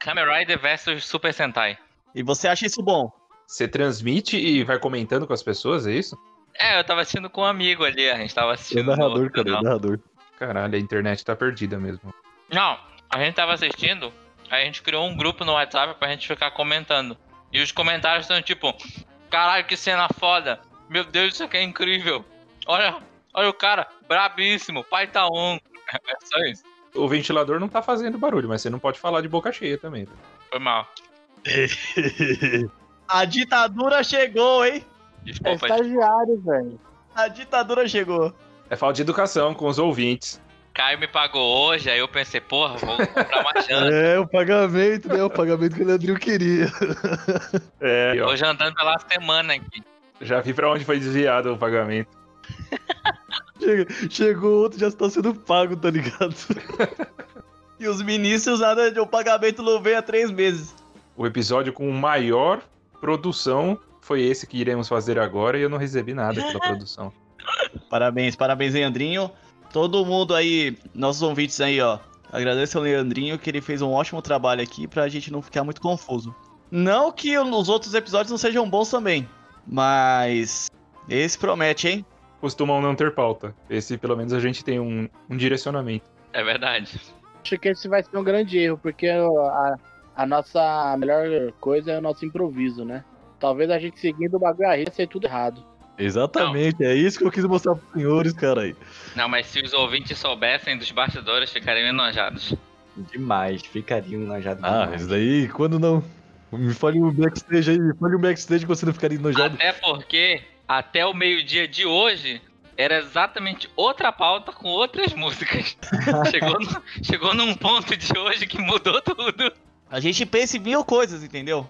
Kamen Rider versus Super Sentai. E você acha isso bom? Você transmite e vai comentando com as pessoas, é isso? É, eu tava assistindo com um amigo ali, a gente tava É assistindo. no narrador, cara, é narrador. Caralho, a internet tá perdida mesmo. Não, a gente tava assistindo, aí a gente criou um grupo no WhatsApp pra gente ficar comentando. E os comentários são tipo, caralho, que cena foda. Meu Deus, isso aqui é incrível. Olha, olha o cara, brabíssimo, pai tá um. É só isso. O ventilador não tá fazendo barulho, mas você não pode falar de boca cheia também. tá? Foi mal. A ditadura chegou, hein? É Desculpa. estagiário, velho. A ditadura chegou. É falta de educação com os ouvintes. Caio me pagou hoje, aí eu pensei, porra, vou comprar uma janta. É, o pagamento, né? O pagamento que o Leandrinho queria. É, ó, Tô jantando pela semana aqui. já vi pra onde foi desviado o pagamento. Chega- chegou outro, já está sendo pago, tá ligado? E os ministros nada de o pagamento não veio há três meses. O episódio com maior produção foi esse que iremos fazer agora e eu não recebi nada pela produção. Parabéns, parabéns, Leandrinho. Todo mundo aí, nossos ouvintes aí, ó. Agradeço ao Leandrinho que ele fez um ótimo trabalho aqui pra gente não ficar muito confuso. Não que os outros episódios não sejam bons também, mas esse promete, hein? Costumam não ter pauta. Esse, pelo menos, a gente tem um, um direcionamento. É verdade. Acho que esse vai ser um grande erro, porque a, a nossa melhor coisa é o nosso improviso, né? Talvez a gente seguindo o bagulho a risca ser tudo errado. Exatamente, é isso que eu quis mostrar pros senhores, cara aí. Não, mas se os ouvintes soubessem dos bastidores, ficariam enojados. Demais, ficaria enojado Ah, demais. isso daí, quando não. Me fale o backstage aí, me fale o backstage que você não ficaria enojado. Até porque, até o meio-dia de hoje, era exatamente outra pauta com outras músicas. chegou, no- chegou num ponto de hoje que mudou tudo. A gente pensa em mil coisas, entendeu?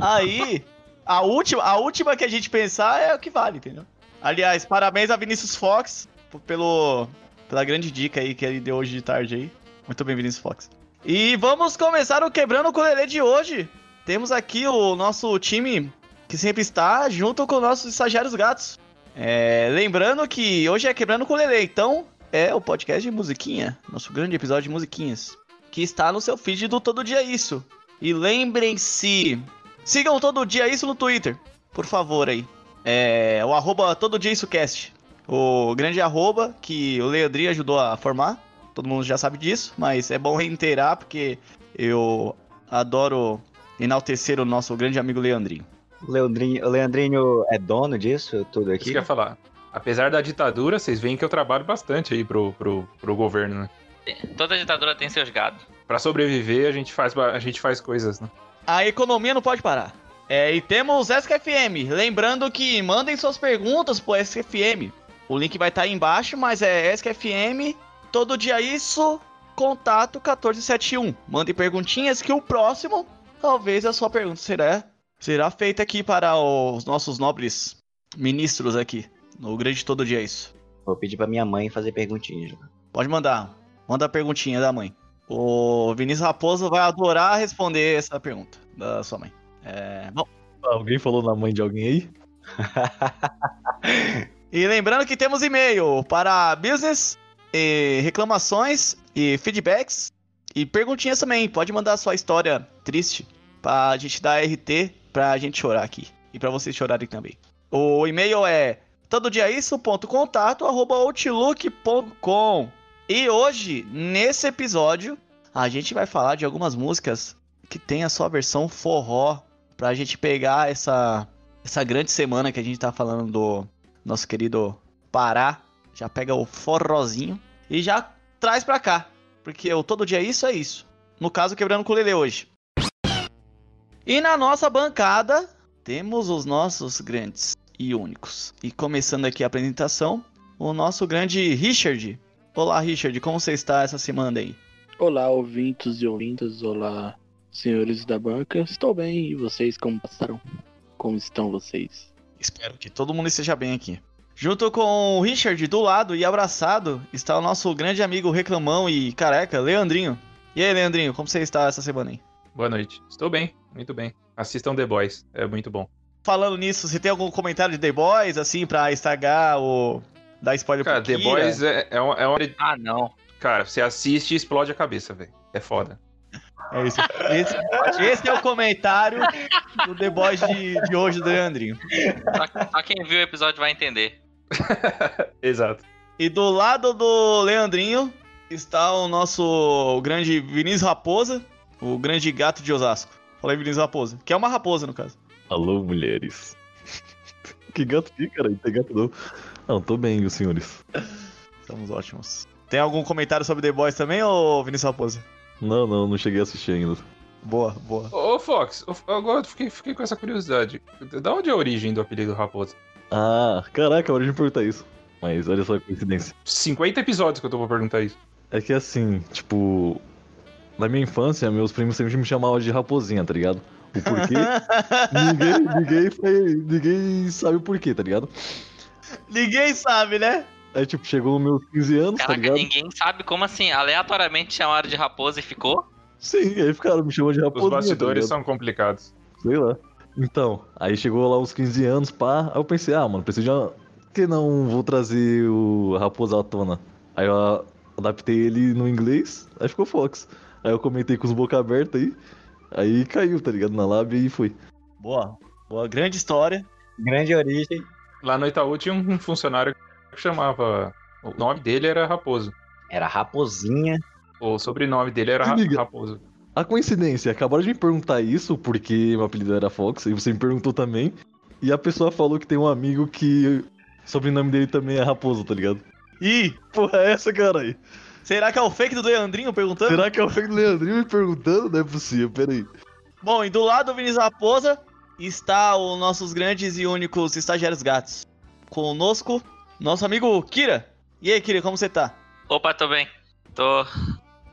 Aí, a última, a última que a gente pensar é o que vale, entendeu? Aliás, parabéns a Vinícius Fox pelo, pela grande dica aí que ele deu hoje de tarde aí. Muito bem, Vinícius Fox. E vamos começar o Quebrando o Colelê de hoje. Temos aqui o nosso time que sempre está junto com nossos estagiários gatos. É, lembrando que hoje é Quebrando o Colelê, então é o podcast de musiquinha, nosso grande episódio de musiquinhas que está no seu feed do Todo Dia Isso. E lembrem-se, sigam Todo Dia Isso no Twitter, por favor aí. É o arroba Todo Dia Isso Cast. O grande arroba que o Leandrinho ajudou a formar. Todo mundo já sabe disso, mas é bom reiterar porque eu adoro enaltecer o nosso grande amigo Leandrinho. O Leandrinho, Leandrinho é dono disso tudo Isso aqui? que eu ia falar. Apesar da ditadura, vocês veem que eu trabalho bastante aí pro, pro, pro governo, né? Toda ditadura tem seus gados. Pra sobreviver, a gente faz, a gente faz coisas, né? A economia não pode parar. É, e temos SKFM. Lembrando que mandem suas perguntas pro SKFM. O link vai estar aí embaixo, mas é SKFM. Todo dia isso, contato 1471. Mandem perguntinhas que o próximo, talvez a sua pergunta será, será feita aqui para os nossos nobres ministros aqui. No grande Todo Dia Isso. Vou pedir pra minha mãe fazer perguntinhas. Pode mandar. Manda a perguntinha da mãe. O Vinícius Raposo vai adorar responder essa pergunta da sua mãe. É, bom. Alguém falou na mãe de alguém aí? E lembrando que temos e-mail para business, e reclamações e feedbacks e perguntinhas também. Pode mandar sua história triste pra gente dar RT pra gente chorar aqui. E pra vocês chorarem também. O e-mail é tododiaisso.contato.outlook.com E hoje, nesse episódio, a gente vai falar de algumas músicas que tem a sua versão forró pra gente pegar essa, essa grande semana que a gente tá falando do nosso querido Pará. Já pega o forrozinho e já traz pra cá. Porque o todo dia é isso é isso. No caso, quebrando com o Lele hoje. E na nossa bancada, temos os nossos grandes e únicos. E começando aqui a apresentação, o nosso grande Richard. Olá, Richard, como você está essa semana aí? Olá, ouvintes e ouvintas. Olá, senhores da banca. Estou bem. E vocês, como passaram? Como estão vocês? Espero que todo mundo esteja bem aqui. Junto com o Richard do lado e abraçado está o nosso grande amigo reclamão e careca, Leandrinho. E aí, Leandrinho, como você está essa semana aí? Boa noite. Estou bem, muito bem. Assistam The Boys, é muito bom. Falando nisso, você tem algum comentário de The Boys, assim, pra estragar ou dar spoiler Cara, pro The Kira? Boys é, é, uma, é uma- Ah, não. Cara, você assiste e explode a cabeça, velho. É foda. É isso. Esse, esse é o comentário do The Boys de, de hoje do Leandrinho. Só, só quem viu o episódio vai entender. Exato. E do lado do Leandrinho está o nosso grande Vinícius Raposa, o grande gato de Osasco. Falei Vinícius Raposa, que é uma raposa no caso. Alô, mulheres. que gato que, cara? Tem gato não. Não, tô bem, os senhores. Estamos ótimos. Tem algum comentário sobre The Boys também, ô Vinícius Raposa? Não, não, não cheguei a assistir ainda. Boa, boa. Ô, ô, Fox, agora eu fiquei, fiquei com essa curiosidade. Da onde é a origem do apelido Raposa? Ah, caraca, hora de me perguntar isso. Mas olha só a coincidência. 50 episódios que eu tô pra perguntar isso. É que assim, tipo. Na minha infância, meus primos sempre me chamavam de raposinha, tá ligado? O porquê? ninguém, ninguém, foi, ninguém sabe o porquê, tá ligado? Ninguém sabe, né? Aí, tipo, chegou nos meus 15 anos, tá Caraca, ligado? ninguém sabe como assim, aleatoriamente chamaram de raposa e ficou? Sim, aí ficaram me chamando de Os raposinha. bastidores tá são complicados. Sei lá. Então, aí chegou lá uns 15 anos, pá. Aí eu pensei, ah, mano, preciso de uma... Por que não vou trazer o Raposa à tona? Aí eu adaptei ele no inglês, aí ficou Fox. Aí eu comentei com os boca aberta aí. Aí caiu, tá ligado? Na lábia e foi. Boa. Boa, grande história. Grande origem. Lá no Itaú tinha um funcionário que chamava. O nome dele era Raposo. Era raposinha. O sobrenome dele era Ra- Amiga. Raposo. A coincidência, acabaram de me perguntar isso, porque meu apelido era Fox, e você me perguntou também. E a pessoa falou que tem um amigo que o sobrenome dele também é Raposo, tá ligado? Ih, Porra, é essa, cara aí? será que é o fake do Leandrinho perguntando? Será que é o fake do Leandrinho me perguntando? Não é possível, peraí. Bom, e do lado do Vinícius Raposa está os nossos grandes e únicos estagiários gatos. Conosco, nosso amigo Kira. E aí, Kira, como você tá? Opa, tô bem. Tô,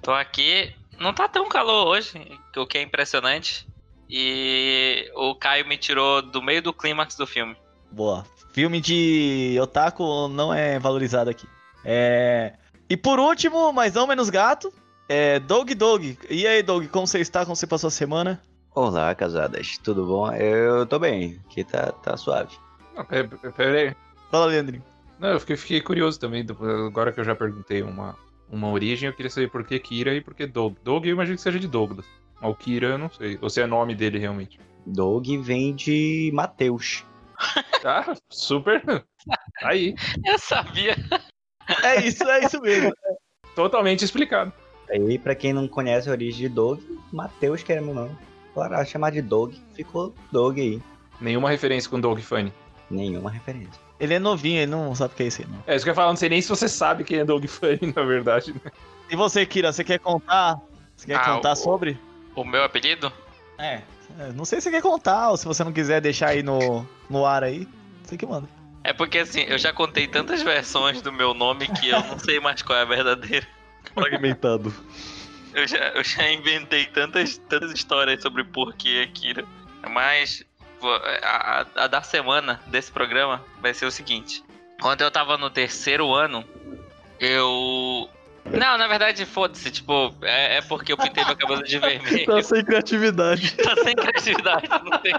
tô aqui. Não tá tão calor hoje, o que é impressionante. E o Caio me tirou do meio do clímax do filme. Boa. Filme de otaku não é valorizado aqui. É... E por último, mas não menos gato, é Dog Dog. E aí, Dog, como você está? Como você passou a semana? Olá, casadas. Tudo bom? Eu tô bem. Aqui tá, tá suave. Não, pera, pera- pera aí. Fala, Leandrinho. Não, eu fiquei, fiquei curioso também. Agora que eu já perguntei uma, uma origem, eu queria saber por que Kira e por que Doug. Doug eu imagino que seja de Douglas. Mas o Kira eu não sei. Ou se é nome dele realmente. Dog vem de Mateus. Ah, super. Aí. Eu sabia. É isso, é isso mesmo. Totalmente explicado. Aí, pra quem não conhece a origem de Dog, Mateus que era meu nome. Claro, chamar de Dog, ficou Dog aí. Nenhuma referência com Doug Funny. Nenhuma referência. Ele é novinho, ele não sabe o que é isso aí, não. É isso que eu ia falar, não sei nem se você sabe quem é Doug Funny, na verdade. né? E você, Kira, você quer contar? Você quer Ah, contar o- sobre? O meu apelido? É. é, Não sei se você quer contar, ou se você não quiser deixar aí no, no ar aí. Você que manda. É porque assim, eu já contei tantas versões do meu nome que eu não sei mais qual é a verdadeira. Fragmentado. Eu já, eu já inventei tantas, tantas histórias sobre porquê Akira. Mas a, a- a da semana desse programa vai ser o seguinte. Quando eu tava no terceiro ano, eu. Não, na verdade, foda-se, tipo, é, é porque eu pintei meu cabelo de vermelho. Tá sem criatividade. Tá sem criatividade, não tem.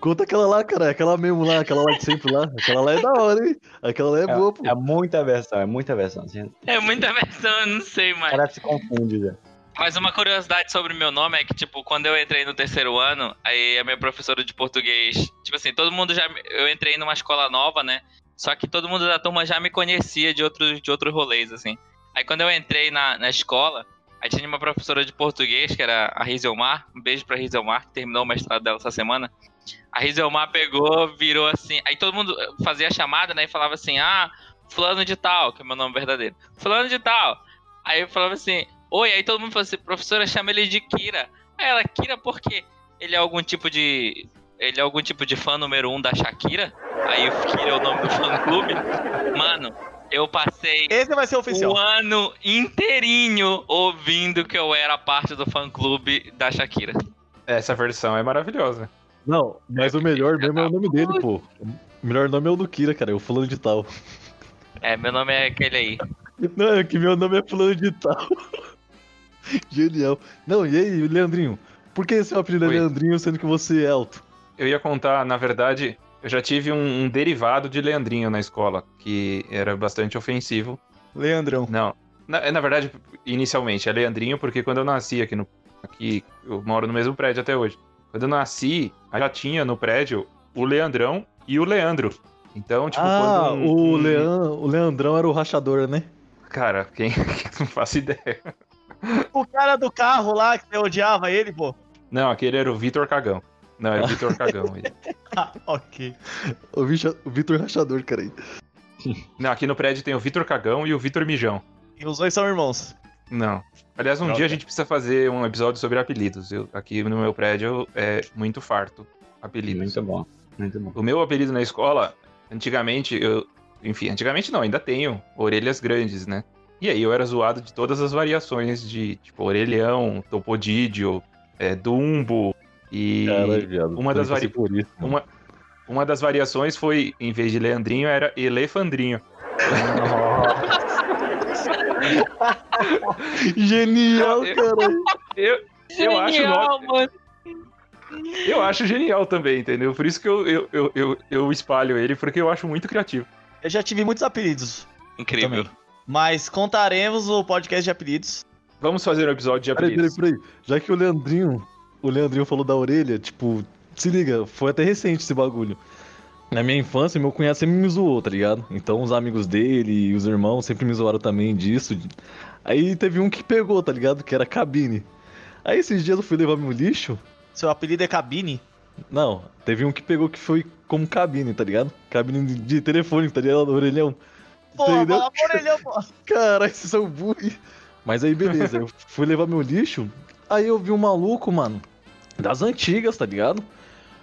Conta aquela lá, cara. Aquela mesmo lá, aquela lá de sempre lá. Aquela lá é da hora, hein? Aquela lá é, boa, pô. É muita versão, é muita versão. É muita versão, eu não sei O mais. cara se confunde já. Mas uma curiosidade sobre o meu nome é que, tipo, quando eu entrei no terceiro ano, aí a minha professora de português, tipo assim, todo mundo já. Eu entrei numa escola nova, né? Só que todo mundo da turma já me conhecia de outros, de outros rolês, assim. Aí quando eu entrei na, na escola, aí tinha uma professora de português, que era a Rizelmar. Um beijo pra Rizelmar, que terminou o mestrado dela essa semana. A Rizelmar pegou, virou assim. Aí todo mundo fazia a chamada, né? E falava assim: ah, Fulano de Tal, que é meu nome verdadeiro. Fulano de Tal. Aí eu falava assim: Oi, aí todo mundo falou assim, professora, chama ele de Kira. Aí ela, Kira, por quê? Ele é algum tipo de. Ele é algum tipo de fã número um da Shakira? Aí o Kira é o nome do fã clube. Mano, eu passei Esse vai ser oficial. o ano inteirinho ouvindo que eu era parte do fã clube da Shakira. Essa versão é maravilhosa. Não, mas o melhor mesmo é o nome dele, pô. melhor nome é o do Kira, cara, é o fulano de tal. É, meu nome é aquele aí. Não, é que meu nome é fulano de tal. Genial. Não, e aí, Leandrinho? Por que seu apelido é Oi. Leandrinho, sendo que você é alto? Eu ia contar, na verdade, eu já tive um, um derivado de Leandrinho na escola, que era bastante ofensivo. Leandrão. Não. Na, na verdade, inicialmente, é Leandrinho, porque quando eu nasci aqui no. Aqui, eu moro no mesmo prédio até hoje. Quando eu nasci, já tinha no prédio o Leandrão e o Leandro. Então, tipo, ah, quando. um- o, um- o Leandrão era o rachador, né? Cara, quem. não faço ideia. O cara do carro lá que você odiava ele, pô. Não, aquele era o Vitor Cagão. Não, era o Vitor Cagão. ele. Ah, ok. O, o Vitor Rachador, cara. aí. Não, aqui no prédio tem o Vitor Cagão e o Vitor Mijão. E os dois são irmãos. Não. Aliás, um Droga. dia a gente precisa fazer um episódio sobre apelidos. Eu, aqui no meu prédio é muito farto apelidos. Muito bom. Muito bom. O meu apelido na escola, antigamente, eu. Enfim, antigamente não, ainda tenho orelhas grandes, né? E aí eu era zoado de todas as variações de, tipo, orelhão, topodídio, é, dumbo. E Cara, viado. uma das por isso, uma, uma das variações foi, em vez de Leandrinho, era Elefandrinho. Genial, Eu- cara. Eu, eu acho nome- mano. Eu acho genial também, entendeu? Por isso que eu, eu, eu, eu, eu espalho ele, porque eu acho muito criativo. Eu já tive muitos apelidos. Incrível. Também. Mas contaremos o podcast de apelidos. Vamos fazer um episódio de Peraí, peraí, apelidos. peraí. Já que o Leandrinho, o Leandrinho falou da orelha, tipo, se liga, foi até recente esse bagulho. Na minha infância, meu cunhado sempre me zoou, tá ligado? Então os amigos dele e os irmãos sempre me zoaram também disso. Aí teve um que pegou, tá ligado? Que era cabine. Aí esses dias eu fui levar meu lixo. Seu apelido é Cabine? Não, teve um que pegou que foi como cabine, tá ligado? Cabine de- de telefone, tá ligado? Do orelhão. Porra, Entendeu? fala por pô. Caralho, vocês são burros. Mas aí, beleza, eu fui levar meu lixo, aí eu vi um maluco, mano, das antigas, tá ligado?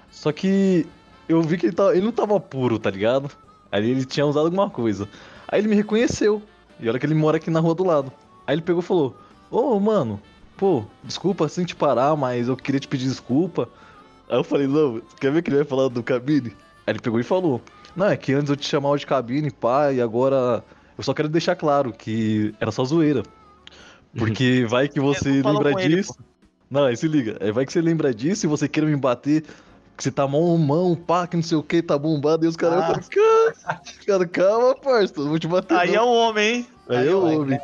Só que eu vi que ele, tava, ele não tava puro, tá ligado? Aí ele tinha usado alguma coisa. Aí ele me reconheceu. E olha que ele mora aqui na rua do lado. Aí ele pegou e falou: Ô, mano, pô, desculpa assim te parar, mas eu queria te pedir desculpa. Aí eu falei: Não, quer ver que ele vai falar do cabine? Aí ele pegou e falou: Não, é que antes eu te chamava de cabine, pá, e agora eu só quero deixar claro que era só zoeira. Porque vai que você lembra com ele, disso. Não, aí se liga. Aí vai que você lembra disso e você queira me bater, que você tá mão mão, pá, que não sei o que, tá bombado. E os caras, Ah. cara, calma, parça, eu vou te bater. Aí não. é um homem, hein? Aí aí eu vai, ouvi.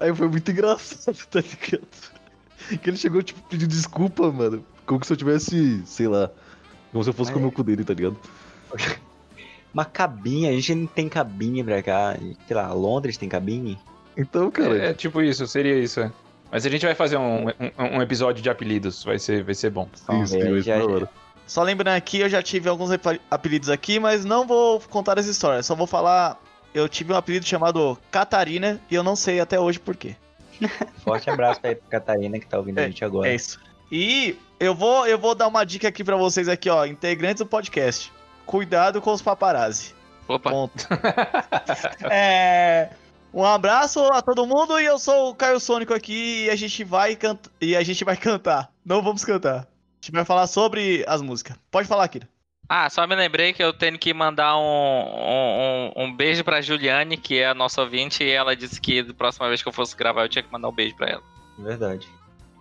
Aí foi muito engraçado, tá ligado? Que ele chegou, tipo, pedindo desculpa, mano. Como se eu tivesse, sei lá, como se eu fosse Mas- comer o cu dele, tá ligado? Uma cabine, a gente não tem cabine pra cá. Sei lá, Londres tem cabine? Então, cara, É, é tipo isso, seria isso, é. Mas a gente vai fazer um, um, um episódio de apelidos, vai ser, vai ser bom. Já- ser da hora. Só lembrando aqui, eu já tive alguns ape- apelidos aqui, mas não vou contar as histórias. Só vou falar. Eu tive um apelido chamado Catarina e eu não sei até hoje por quê. Forte abraço aí pra Catarina que tá ouvindo a gente agora. É isso. E eu vou, eu vou dar uma dica aqui pra vocês aqui, ó, integrantes do podcast. Cuidado com os paparazzi. Opa. Ponto. é, um abraço a todo mundo e eu sou o Caio Sônico aqui e a gente vai cantar e a gente vai cantar. Não vamos cantar. A gente vai falar sobre as músicas. Pode falar, Kira. Ah, só me lembrei que eu tenho que mandar um, um, um- beijo pra Juliane, que é a nossa ouvinte, e ela disse que da próxima vez que eu fosse gravar eu tinha que mandar um beijo pra ela. Verdade.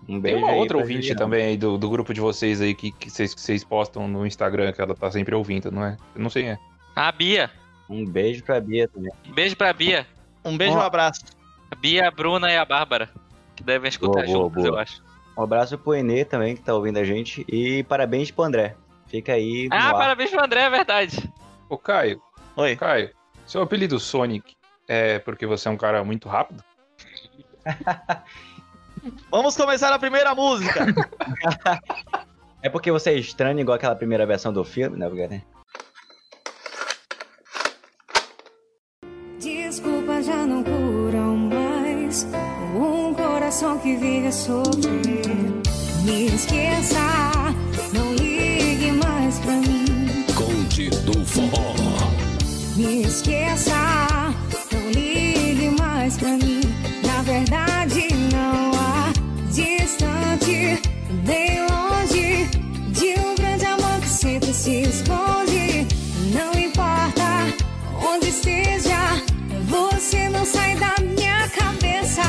Um Tem beijo uma aí outra ouvinte Juliana. também aí do, do grupo de vocês aí que, que, vocês, que vocês postam no Instagram, que ela tá sempre ouvindo, não é? Eu não sei, é. A Bia. Um beijo pra Bia também. Beijo pra Bia. Um beijo e um abraço. A Bia, a Bruna e a Bárbara. Que devem escutar Boa, boa, juntos, boa. eu acho. Um abraço pro Enê também, que tá ouvindo a gente. E parabéns pro André. Fica aí. no Ah, ar. parabéns pro André, é verdade. Ô, Caio, Oi. Caio, seu apelido Sonic é porque você é um cara muito rápido? Vamos começar a primeira música. É porque você é estranho igual aquela primeira versão do filme, né? Né? Desculpa já não curam mais um coração que vive a sofrer. Me esqueça, não ligue mais pra mim. Conde do Forró. Me esqueça, longe, bem longe de um grande amor que sempre se esconde. Não importa onde esteja, você não sai da minha cabeça.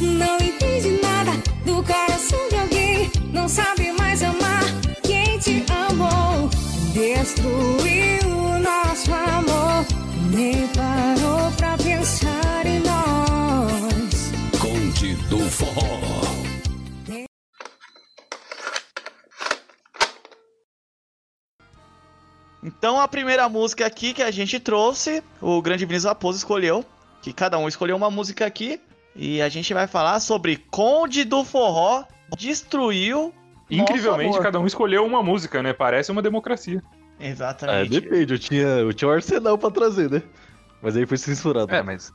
Não entende nada do coração de alguém, não sabe mais amar quem te amou. Destruir. Então a primeira música aqui que a gente trouxe, o Grande Vinícius Raposo escolheu, que cada um escolheu uma música aqui, e a gente vai falar sobre Conde do Forró destruiu Incrivelmente, nosso amor. cada um escolheu uma música, né? Parece uma democracia. É, Exatamente. depende, eu tinha, eu tinha um arsenal pra trazer, né? Mas aí foi censurado. É, mas.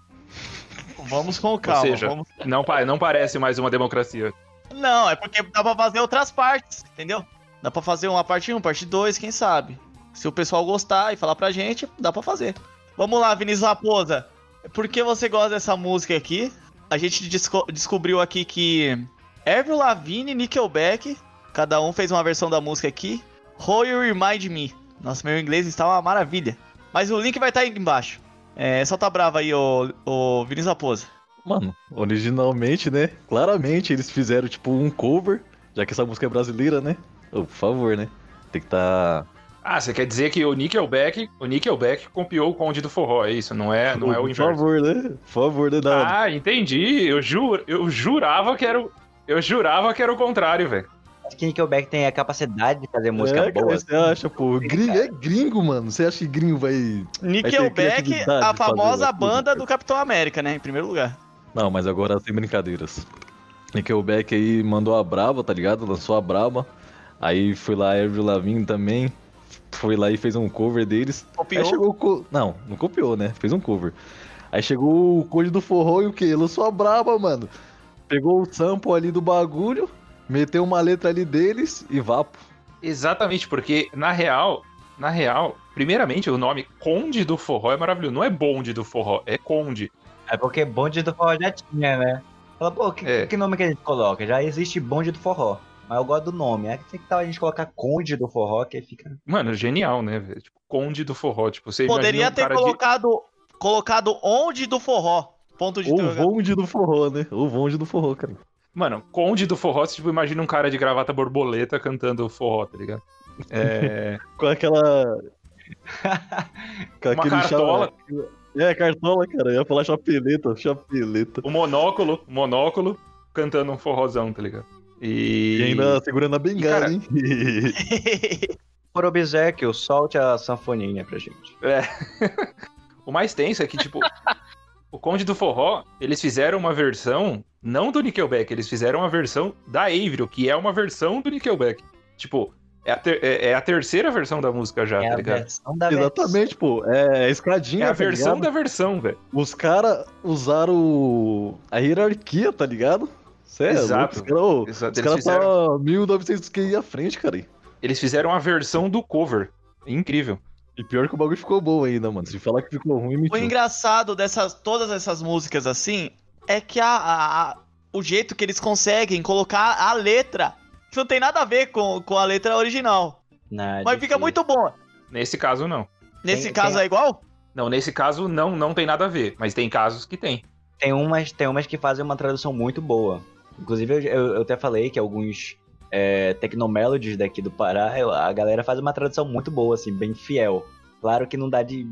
Vamos com calma. seja, vamos- Não, não parece mais uma democracia. Não, é porque dá pra fazer outras partes, entendeu? Dá pra fazer uma parte 1, parte 2, quem sabe? Se o pessoal gostar e falar pra gente, dá pra fazer. Vamos lá, Vinícius Raposa. Por que você gosta dessa música aqui? A gente desco- descobriu aqui que Avril Lavigne e Nickelback, cada um fez uma versão da música aqui. How You Remind Me. Nossa, meu inglês está uma maravilha. Mas o link vai estar aí embaixo. É, solta brava aí, ô Vinícius Raposa. Mano, originalmente, né? Claramente eles fizeram tipo um cover, já que essa música é brasileira, né? Ô, por favor, né? Tem que tá. Ah, você quer dizer que o Nickelback, o Nickelback copiou o Conde do Forró, é isso? Não é, não é o Por inverso. favor, né? Por favor, né? Ah, entendi. Eu, juro, eu jurava que era o. Eu jurava que era o contrário, velho. Acho que Nickelback tem a capacidade de fazer música é, boa. cara, você acha, pô? Gringo, é gringo, mano. Você acha que gringo vai. Nickelback, criatividade a de fazer famosa banda do Capitão América, né? Em primeiro lugar. Não, mas agora sem brincadeiras. Nickelback aí mandou a Braba, tá ligado? Lançou a Braba. Aí foi lá Avril Lavigne também. Foi lá e fez um cover deles. Copiou? Aí chegou. Co... Não, não copiou, né? Fez um cover. Aí chegou o Code do Forró e o quê? Lançou a Braba, mano. Pegou o sample ali do bagulho, meteu uma letra ali deles e vapo. Exatamente, porque na real, na real, primeiramente o nome Conde do Forró é maravilhoso. Não é bonde do forró, é Conde. É porque bonde do forró já tinha, né? Fala, pô, que, É. que nome que a gente coloca? Já existe bonde do forró. Mas eu gosto do nome. É que tem que tal a gente colocar conde do forró, que aí fica. Mano, genial, né, velho? Tipo, Conde do Forró. Tipo, você Poderia imagina um ter cara de- colocado, colocado onde do forró. Ponto de Ou interrogação. Vonde do Forró, né? Ou Vonde do Forró, cara. Mano, Conde do Forró, você tipo, imagina um cara de gravata borboleta cantando forró, tá ligado? É. Com aquela. Com Uma aquele cartola. É, cartola, cara. Eu ia falar chapeleta, chapeleta. o monóculo, o monóculo, cantando um forrozão, tá ligado? E. E ainda segurando a bengala, cara, hein? Por obsequio, solte a sanfoninha pra gente. O mais tenso é que, tipo, o Conde do Forró, eles fizeram uma versão, não do Nickelback, eles fizeram uma versão da Avril, que é uma versão do Nickelback. Tipo, é a, ter- é- é a terceira versão da música já, É tá a ligado? versão da versão. Exatamente, pô. É a É escadinha, a tá versão ligado? da versão, velho. Os caras usaram a hierarquia, tá ligado? Sério, Exato. Os caras ô, Exato, os eles caras fizeram- tá 1900 QI à frente, cara. Eles fizeram a versão do cover. Incrível. E pior que o bagulho ficou bom ainda, mano. Se falar que ficou ruim, O mentira. engraçado dessas todas essas músicas assim é que a, a- a- o jeito que eles conseguem colocar a letra que não tem nada a ver com, com a letra original. Não, é Mas fica muito bom. Nesse caso, não. Nesse Tem- caso tem- é igual? Não, nesse caso, não, não tem nada a ver. Mas tem casos que tem. Tem umas, tem umas que fazem uma tradução muito boa. Inclusive, eu, eu- até falei que alguns é, Tecnomelodies daqui do Pará, a galera faz uma tradução muito boa, assim, bem fiel. Claro que não dá de,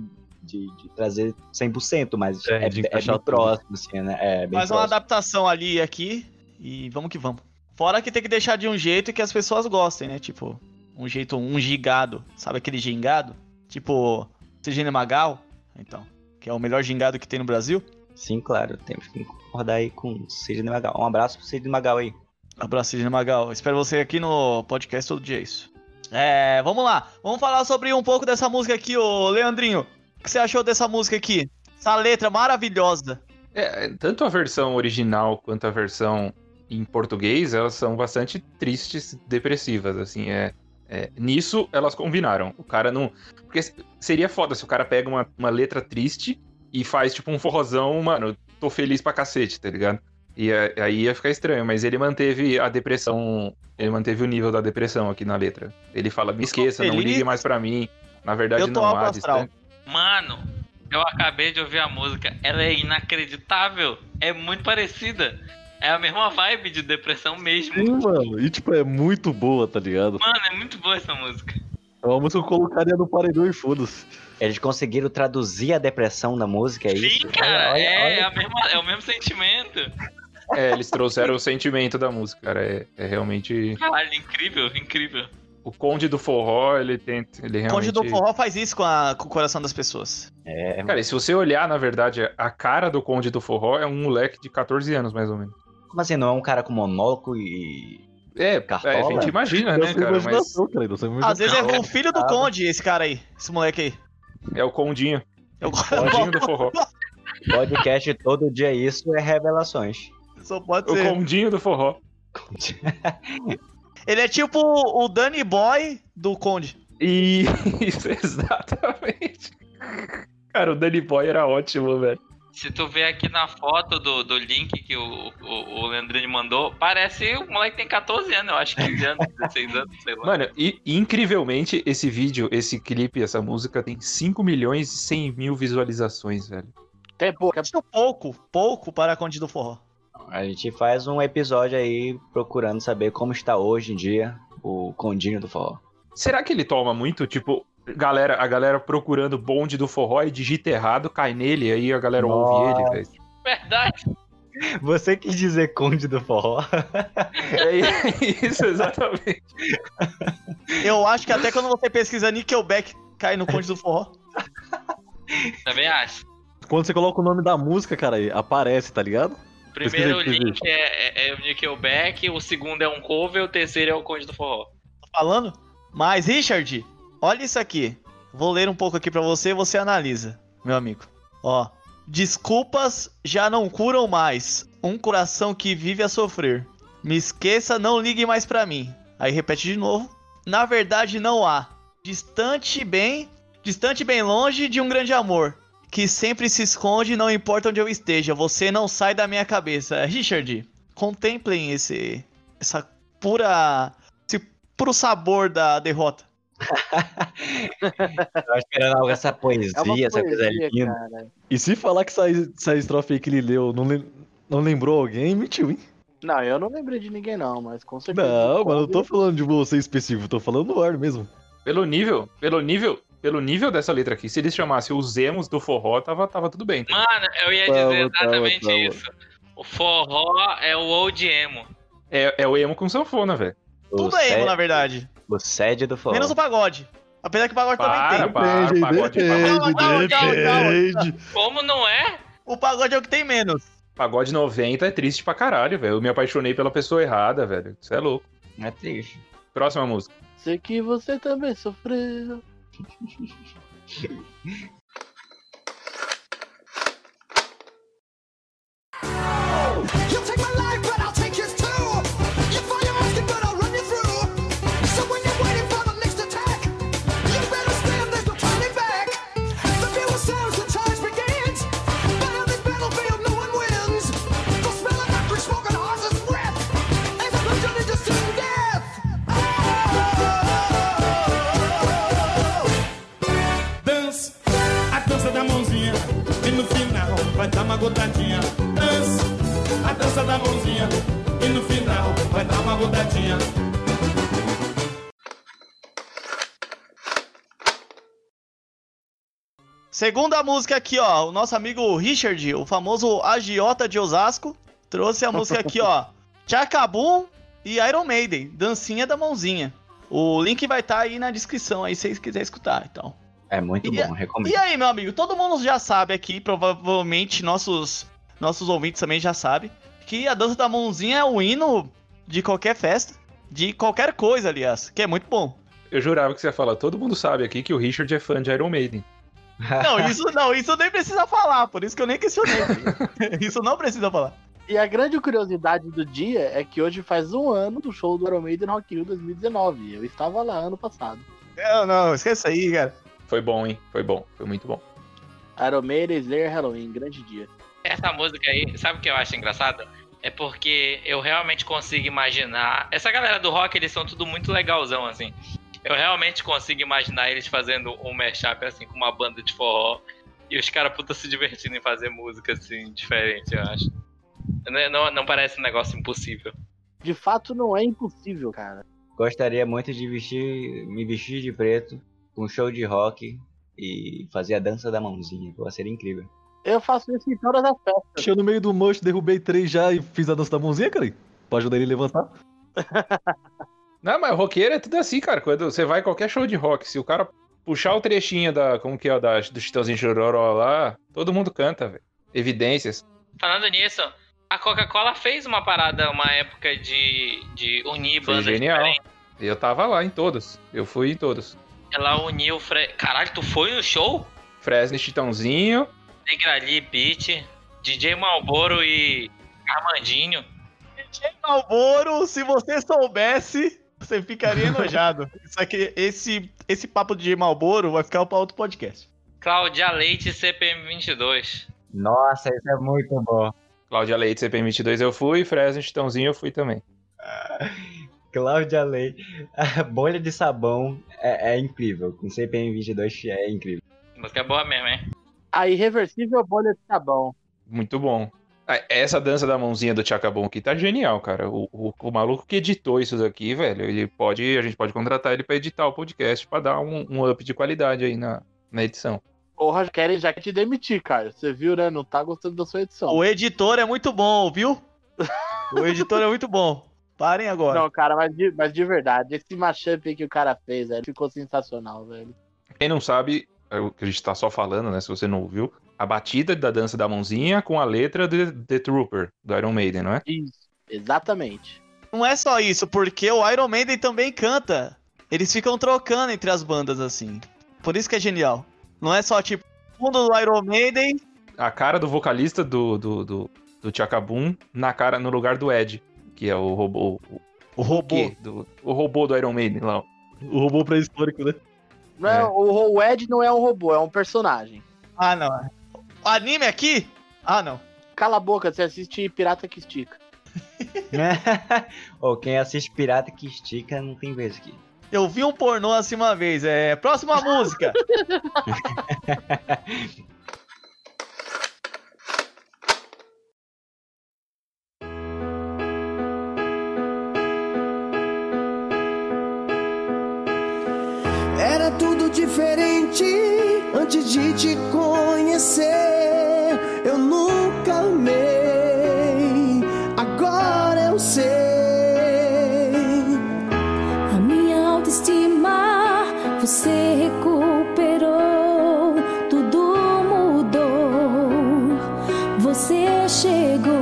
de, de trazer 100%, mas É, é, é bem tudo. próximo, assim, né? É bem Faz uma adaptação ali e aqui e vamos que vamos. Fora que tem que deixar de um jeito que as pessoas gostem, né? Tipo, um jeito, um gingado. Sabe aquele gingado? Tipo, Sidney Magal? Então, que é o melhor gingado que tem no Brasil. Sim, claro, temos que concordar aí com o Sidney Magal. Um abraço pro Sidney Magal aí. Abraço, Sidney Magal. Espero você aqui no podcast todo dia, é isso. É, vamos lá. Vamos falar sobre um pouco dessa música aqui, ô Leandrinho. O que você achou dessa música aqui? Essa letra maravilhosa. É, tanto a versão original quanto a versão em português, elas são bastante tristes, depressivas, assim, é, é, nisso elas combinaram. O cara não, porque seria foda se o cara pega uma, uma letra triste e faz tipo um forrozão, mano, tô feliz pra cacete, tá ligado? E é- aí ia ficar estranho, mas ele manteve a depressão, ele manteve o nível da depressão aqui na letra. Ele fala, me esqueça, não ligue mais pra mim. Na verdade Eu tô não há distância. Mano, eu acabei de ouvir a música. Ela é inacreditável. É muito parecida. É a mesma vibe de depressão mesmo. Sim, mano. E tipo, é muito boa, tá ligado? Mano, é muito boa essa música. É uma música que eu colocaria no paredão e foda-se. Eles conseguiram traduzir a depressão da música, é Sim, isso? cara, Olha, olha, é, olha. A mesma, é o mesmo sentimento. É, eles trouxeram o sentimento da música, cara. É, é realmente. Caralho, incrível, incrível. O Conde do Forró, ele tenta. Ele O realmente. Conde do Forró faz isso com, a- com o coração das pessoas. É, Cara, e se você olhar, na verdade, a cara do Conde do Forró é um moleque de 14 anos, mais ou menos. como assim? Não é um cara com monóculo e. É, Cartola? é, a gente imagina, né, cara? Mas cara. Às vezes é o filho do Conde, esse cara aí. Esse moleque aí. é o Condinho. Eu Condinho do Forró. Podcast todo dia isso é revelações. Só pode O ser. Condinho do Forró. Ele é tipo o Danny Boy do Conde. Isso, exatamente. Cara, o Danny Boy era ótimo, velho. Se tu ver aqui na foto do, do link que o, o, o Leandrinho mandou, parece o moleque tem 14 anos, eu acho, 15 anos, 16 anos, sei lá. Mano, e incrivelmente, esse vídeo, esse clipe, essa música tem 5 milhões e 100 mil visualizações, velho. Tem pouco. Acho pouco, pouco para Conde do Forró. A gente faz um episódio aí procurando saber como está hoje em dia o Condinho do Forró. Será que ele toma muito, tipo, galera, a galera procurando bonde do forró e digita errado, cai nele, aí a galera ouve ele, velho. Verdade. Você quis dizer Conde do Forró? É isso, exatamente. Eu acho que até quando você pesquisa Nickelback, cai no Conde do Forró. Também acho. Quando você coloca o nome da música, cara, aí aparece, tá ligado? O primeiro Pesquisa aí, link é, é, é o Nickelback, o segundo é um cover, o terceiro é o Conde do Forró. Tô falando? Mas, Richard, olha isso aqui. Vou ler um pouco aqui pra você e você analisa, meu amigo. Ó. Desculpas já não curam mais. Um coração que vive a sofrer. Me esqueça, não ligue mais pra mim. Aí repete de novo. Na verdade não há. Distante bem, distante bem longe de um grande amor. Que sempre se esconde, não importa onde eu esteja. Você não sai da minha cabeça. Richard, contemplem esse essa pura esse puro sabor da derrota. Tava esperando algo essa poesia, É uma essa coisa poesia, linda. cara. E se falar que essa, essa estrofe aí que ele leu não, lem- não lembrou alguém, mentiu, hein? Não, eu não lembrei de ninguém não, mas com certeza. Não, mano, eu não tô falando de você específico, tô falando do ar mesmo. Pelo nível, pelo nível, pelo nível dessa letra aqui, se eles chamassem os emos do forró, tava, tava tudo bem. Mano, eu ia dizer tava, exatamente tava. isso. O forró é o old emo. É, é o emo com sanfona, velho. Tudo é emo, sé- na verdade. O sede do Forró. Menos o pagode. Apesar que o pagode também tem. para, pagode, Calma, calma, calma, calma. depende. Como não é? O pagode é o que tem menos. Pagode 90 é triste pra caralho, velho. Eu me apaixonei pela pessoa errada, velho. Isso é louco. É triste. Próxima música. Sei que você também sofreu. E no final vai dar uma gotadinha. Dance, a dança da mãozinha. E no final vai dar uma gotadinha. Segunda música aqui, ó. O nosso amigo Richard, o famoso agiota de Osasco, trouxe a música aqui, ó. Chacabum e Iron Maiden, Dancinha da Mãozinha. O link vai estar aí na descrição aí, se vocês quiserem escutar então. É muito E- bom, recomendo. E aí, meu amigo, todo mundo já sabe aqui, provavelmente nossos, nossos ouvintes também já sabem, que a dança da mãozinha é o hino de qualquer festa, de qualquer coisa, aliás, que é muito bom. Eu jurava que você ia falar, todo mundo sabe aqui que o Richard é fã de Iron Maiden. Não, isso não, isso nem precisa falar, por isso que eu nem questionei. isso não precisa falar. E a grande curiosidade do dia é que hoje faz um ano do show do Iron Maiden Rock Rio 2019. Eu estava lá ano passado. Não, não, esquece aí, cara. Foi bom, hein? Foi bom, foi muito bom. Iron Maiden, Slayer, Halloween, grande dia. Essa música aí, sabe o que eu acho engraçado? É porque eu realmente consigo imaginar. Essa galera do rock, eles são tudo muito legalzão, assim. Eu realmente consigo imaginar eles fazendo um mashup, assim, com uma banda de forró. E os caras, puta, se divertindo em fazer música, assim, diferente, eu acho. Não, não, não parece um negócio impossível. De fato, não é impossível, cara. Gostaria muito de vestir, me vestir de preto, um show de rock e fazer a dança da mãozinha. Pô, seria incrível. Eu faço isso em todas as festas. Achei no meio do mocho, derrubei três já e fiz a dança da mãozinha, cara. Pra ajudar ele a levantar. Não, mas roqueiro é tudo assim, cara. Quando você vai em qualquer show de rock, se o cara puxar o trechinho da. Como que é? Da, do Chitãozinho Chororó lá, todo mundo canta, velho. Evidências. Falando nisso, a Coca-Cola fez uma parada, uma época de, de unir Foi bandas genial. diferentes. Eu tava lá em todos. Eu fui em todos. Ela uniu. Fre... Caralho, tu foi no show? Fresno Chitãozinho. Negrali, Beat, DJ Malboro e Armandinho. DJ Malboro, se você soubesse, você ficaria enojado. Só que esse, esse papo de DJ Malboro vai ficar pra outro podcast. Cláudia Leite CPM 22. Nossa, isso é muito bom. Cláudia Leite, CPM22 eu fui. Fresno Chitãozinho eu fui também. Cláudia Lei. A bolha de sabão é, é incrível. Com CPM 22 é incrível. Música boa mesmo, hein? A irreversível bolha de sabão. Muito bom. Ah, Essa dança da mãozinha do Chacabon aqui tá genial, cara. O, o, o maluco que editou isso daqui, velho, ele pode. A gente pode contratar ele pra editar o podcast pra dar um, um up de qualidade aí na, na edição. Porra, querem já te demitir, cara. Você viu, né? Não tá gostando da sua edição. O editor é muito bom, viu? O editor é muito bom. Parem agora. Não, cara, mas de, mas de verdade, esse mashup aí que o cara fez, velho, ficou sensacional, velho. Quem não sabe, é o que a gente tá só falando, né? Se você não ouviu, a batida da dança da mãozinha com a letra de The Trooper, do Iron Maiden, não é? Isso, exatamente. Não é só isso, porque o Iron Maiden também canta. Eles ficam trocando entre as bandas assim. Por isso que é genial. Não é só tipo, fundo do Iron Maiden. A cara do vocalista do, do, do, do Chacabum na cara, no lugar do Ed, que é o robô. O, O robô. Do, o robô do Iron Maiden lá. O robô pré-histórico, né? Não é, o, o Ed não é um robô, é um personagem. Ah, não. O anime aqui? Ah, não. Cala a boca, você assiste Pirata que Estica. Ou quem assiste Pirata que estica não tem vez aqui. Eu vi um pornô assim uma vez. É. Próxima música. diferente antes de te conhecer. Eu nunca amei, agora eu sei. A minha autoestima você recuperou, tudo mudou. Você chegou.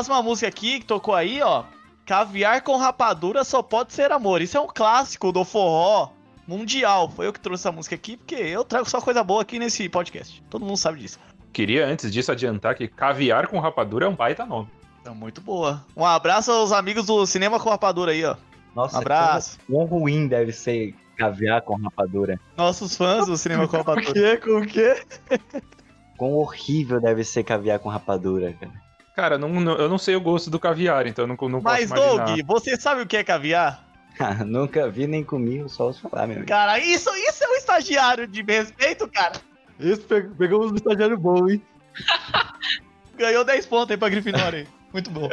Próxima música aqui que tocou aí, ó. Caviar com rapadura só pode ser amor. Isso é um clássico do forró mundial. Foi eu que trouxe essa música aqui, porque eu trago só coisa boa aqui nesse podcast. Todo mundo sabe disso. Queria, antes disso, adiantar que caviar com rapadura é um baita nome. É muito boa. Um abraço aos amigos do Cinema com Rapadura aí, ó. Nossa, Um abraço. Quão ruim deve ser caviar com rapadura. Nossos fãs do Cinema com O Rapadura. quê? Com o quê? Quão horrível deve ser caviar com rapadura, cara. Cara, não, não- eu não sei o gosto do caviar, então eu não, não posso Mas, imaginar. Doug, você sabe o que é caviar? Nunca vi nem comi, só ouço falar, meu amigo. Cara, isso, isso é um estagiário de respeito, cara. Pe- pegamos um estagiário bom, hein? Ganhou 10 pontos aí pra Grifinória aí. Muito bom.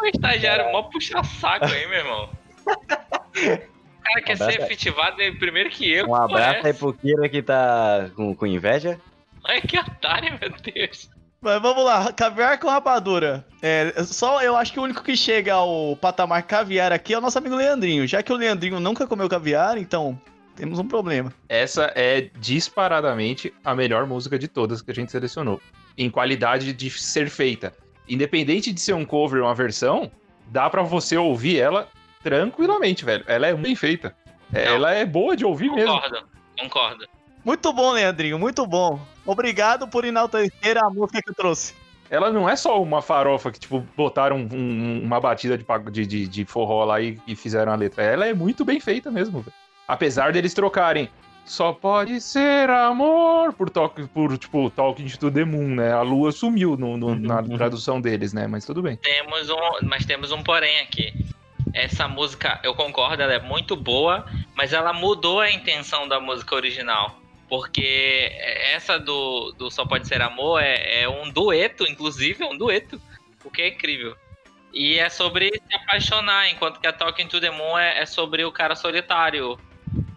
O estagiário mó puxa saco aí, meu irmão. O cara quer Um ser aí. efetivado aí primeiro que eu. Um abraço aí Ué, pro Kira que tá com, com inveja. Ai, que otário, meu Deus. Mas vamos lá, caviar com rapadura. É, só eu acho que o único que chega ao patamar caviar aqui é o nosso amigo Leandrinho. Já que o Leandrinho nunca comeu caviar, então temos um problema. Essa é disparadamente a melhor música de todas que a gente selecionou. Em qualidade de ser feita. Independente de ser um cover ou uma versão, dá pra você ouvir ela tranquilamente, velho. Ela é bem feita. É, Não. Ela é boa de ouvir mesmo. Concordo, concordo. Muito bom, Leandrinho, muito bom. Obrigado por enaltecer a música que eu trouxe. Ela não é só uma farofa que, tipo, botaram um- um- uma batida de, de, de, de forró lá e, e fizeram a letra. Ela é muito bem feita mesmo, velho. Apesar deles trocarem só pode ser amor por, talk, por tipo, Talking to the Moon, né? A lua sumiu no- no- na tradução deles, né? Mas tudo bem. Temos um, mas temos um porém aqui. Essa música, eu concordo, ela é muito boa, mas ela mudou a intenção da música original. Porque essa do, do Só Pode Ser Amor é, é um dueto, inclusive, é um dueto. O que é incrível. E é sobre se apaixonar, enquanto que a Talking to the Moon é, é sobre o cara solitário.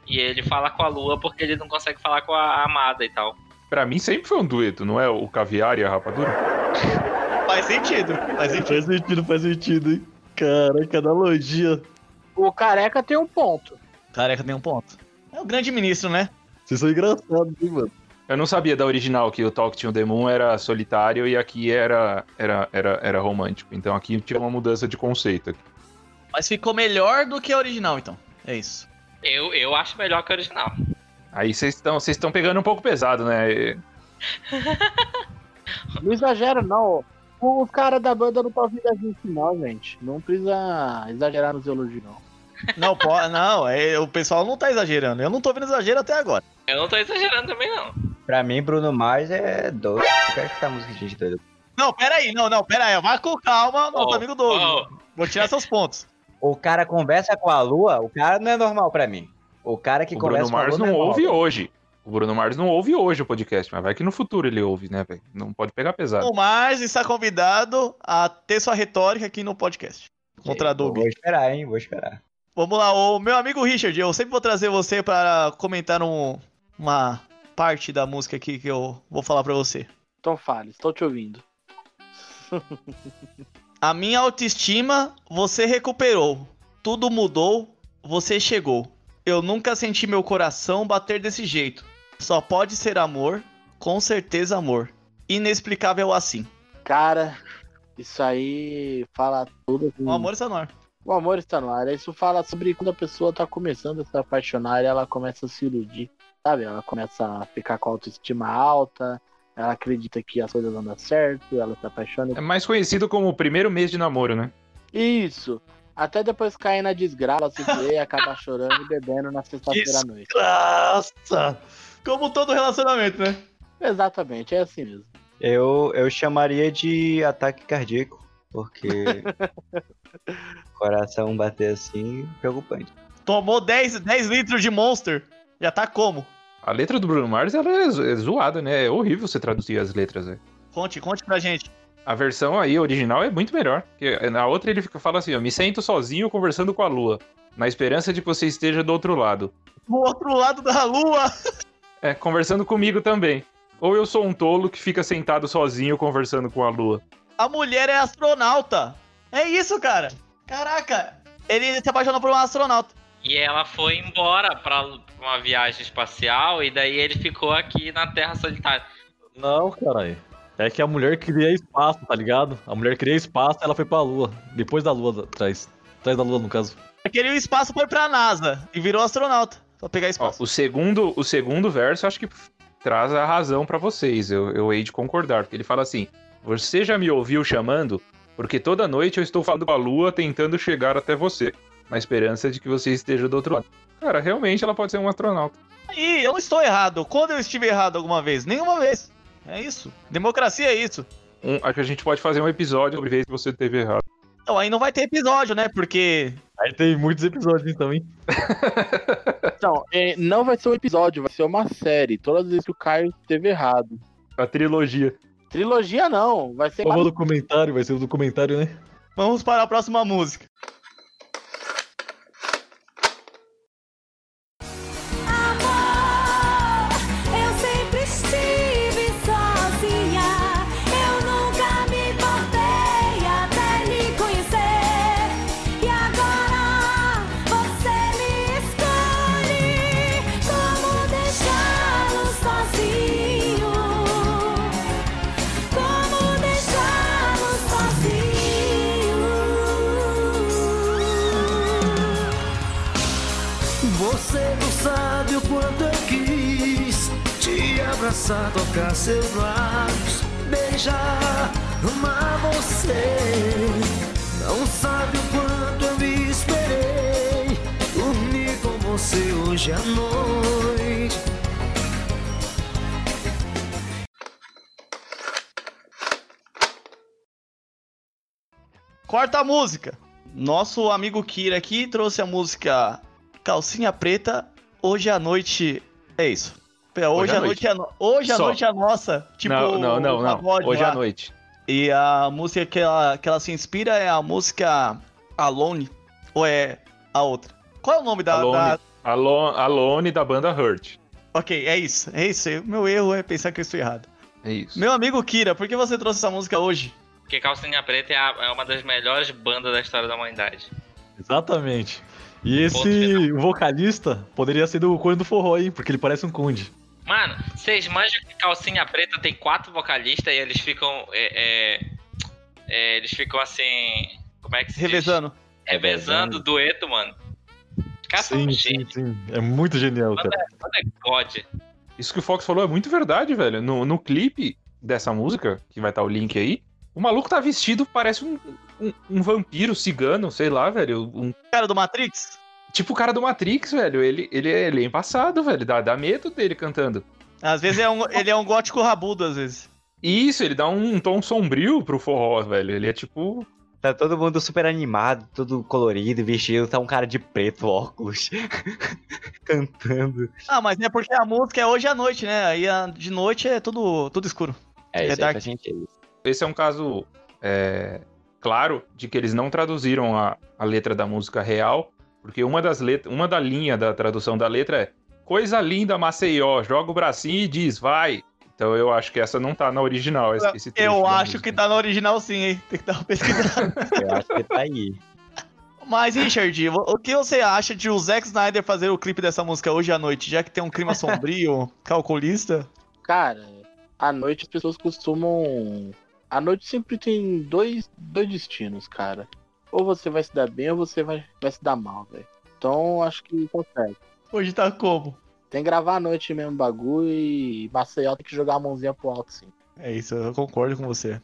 E ele fala com a lua porque ele não consegue falar com a amada e tal. Pra mim sempre foi um dueto, não é o caviar e a rapadura? Faz sentido, faz sentido. Faz sentido, faz sentido, hein? Caraca, analogia. O careca tem um ponto. Careca tem um ponto. É o grande ministro, né? Vocês são engraçados, hein, mano? Eu não sabia da original que o Talk to the Moon era solitário e aqui era, era, era, era romântico. Então aqui tinha uma mudança de conceito. aqui. Mas ficou melhor do que a original, então. É isso. Eu, eu acho melhor que a original. Aí vocês estão vocês estão pegando um pouco pesado, né? Não exagera, não. Os caras da banda não estão ouvindo a gente, não, gente. Não precisa exagerar nos elogios, não. Não, não, é, o pessoal não tá exagerando. Eu não tô vendo exagero até agora. Eu não tô exagerando também, não. Pra mim, Bruno Mars é doido. Eu quero escutar música de gente doida. Não, peraí, não, não, peraí. Vai com calma, nosso Oh, amigo Doug. oh. Vou tirar seus pontos. O cara conversa com a lua, o cara não é normal pra mim. O cara que O conversa Bruno com a Mars lua não é ouve hoje. O Bruno Mars não ouve hoje o podcast, mas vai que no futuro ele ouve, né, velho? Não pode pegar pesado. O Mars está convidado a ter sua retórica aqui no podcast. Contra a Doug. Vou esperar, hein? Vou esperar. Vamos lá, o meu amigo Richard, eu sempre vou trazer você para comentar um- uma parte da música aqui que eu vou falar pra você. Então fale, estou te ouvindo. A minha autoestima você recuperou. Tudo mudou, você chegou. Eu nunca senti meu coração bater desse jeito. Só pode ser amor, com certeza amor. Inexplicável assim. Cara, isso aí fala tudo. assim. O amor no ar. O amor está no ar. Isso fala sobre quando a pessoa tá começando a se apaixonar e ela começa a se iludir. Sabe? Ela começa a ficar com a autoestima alta. Ela acredita que as coisas vão dar certo. Ela se apaixona. É mais conhecido como o primeiro mês de namoro, né? Isso. Até depois cair na desgraça, se ver, acabar chorando e bebendo na sexta-feira à noite. Nossa! Como todo relacionamento, né? Exatamente, é assim mesmo. Eu, eu chamaria de ataque cardíaco, porque coração bater assim, preocupante. Tomou 10, 10 litros de Monster. Já tá como? A letra do Bruno Mars ela é é zoada, né? É horrível você traduzir as letras, velho. Conte, conte pra gente. A versão aí original é muito melhor. Porque na outra ele fica, fala assim, ó, me sinto sozinho conversando com a lua, na esperança de que você esteja do outro lado. Do outro lado da lua. É, conversando comigo também. Ou eu sou um tolo que fica sentado sozinho conversando com a lua. A mulher é astronauta. É isso, cara. Caraca. Ele se apaixonou por um astronauta. E ela foi embora pra uma viagem espacial e daí ele ficou aqui na Terra solitária. Não, caralho. É que a mulher queria espaço, tá ligado? A mulher queria espaço ela foi pra lua. Depois da lua, atrás. Atrás da lua, no caso. Aquele espaço foi pra NASA e virou astronauta. Pra pegar Ó, espaço. o segundo, o segundo verso acho que traz a razão pra vocês. Eu, eu hei de concordar, porque ele fala assim: "Você já me ouviu chamando? Porque toda noite eu estou falando com a lua tentando chegar até você, na esperança de que você esteja do outro lado." Cara, realmente ela pode ser um astronauta. Aí, eu não estou errado. Quando eu estive errado alguma vez? Nenhuma vez. É isso. Democracia é isso. Um, acho que a gente pode fazer um episódio sobre vezes que você teve errado. Então, aí não vai ter episódio, né? Porque. Aí tem muitos episódios então, hein? Então, é, não vai ser um episódio, vai ser uma série. Todas as vezes que o Caio esteve errado. A trilogia. Trilogia não, vai ser. Ou o documentário, vai ser o documentário, né? Vamos para a próxima música. Possa tocar seus lábios, beijar, amar você. Não sabe o quanto eu esperei dormir com você hoje à noite. Corta a música. Nosso amigo Kira aqui trouxe a música Calcinha Preta. Hoje à noite. É isso. Pera, Hoje, Hoje à noite é no... Hoje à noite é nossa. Tipo, não, não, não, não. pagode Hoje lá. à noite. E a música que ela, que ela se inspira é a música Alone. Ou é a outra? Qual é o nome da. Alone. da- Alone, Alone da banda Hurt. Ok, é isso. É isso. Meu erro é pensar que eu estou errado. É isso. Meu amigo Kira, por que você trouxe essa música hoje? Porque Calcinha Preta é, a- é uma das melhores bandas da história da humanidade. Exatamente. E esse vocalista poderia ser do Cone do Forró, hein? Porque ele parece um conde. Mano, vocês manjam que Calcinha Preta tem quatro vocalistas e eles ficam. é, é, é, eles ficam assim. Como é que se diz? Revezando. Revezando dueto, mano. São Sim, sim, sim. É muito genial, cara. É God. Isso que o Fox falou é muito verdade, velho. No, no clipe dessa música, que vai estar o link aí, o maluco tá vestido, parece um, um, um vampiro cigano, sei lá, velho. Um, Cara do Matrix? Tipo o cara do Matrix, velho. Ele, ele, é, ele é embaçado, velho. Dá, dá medo dele cantando. Às vezes é um, ele é um gótico rabudo, às vezes. Isso, ele dá um tom sombrio pro forró, velho. Ele é tipo. Tá todo mundo super animado, todo colorido, vestido, tá um cara de preto, óculos, cantando. Ah, mas é porque a música é hoje à noite, né? Aí a- de noite é tudo, tudo escuro. É, É isso dark. faz sentido. Esse é um caso é, claro de que eles não traduziram a, a letra da música real, porque uma das letras, uma da linha da tradução da letra é Coisa linda, Maceió, joga o bracinho e diz, vai. Então eu acho que essa não tá na original, esse, Eu acho música. que tá no original sim, hein? Tem que dar uma pesquisada. Eu acho que tá aí. Mas, Richard, o o que você acha de o Zack Snyder fazer o clipe dessa música hoje à noite, já que tem um clima sombrio, calculista? Cara, à noite as pessoas costumam. À noite sempre tem dois, dois destinos, cara. Ou você vai se dar bem ou você vai, vai se dar mal, velho. Então acho que consegue. Hoje tá como? Tem que gravar à noite mesmo o bagulho e Maceió tem que jogar a mãozinha pro alto, sim. É isso, eu concordo com você.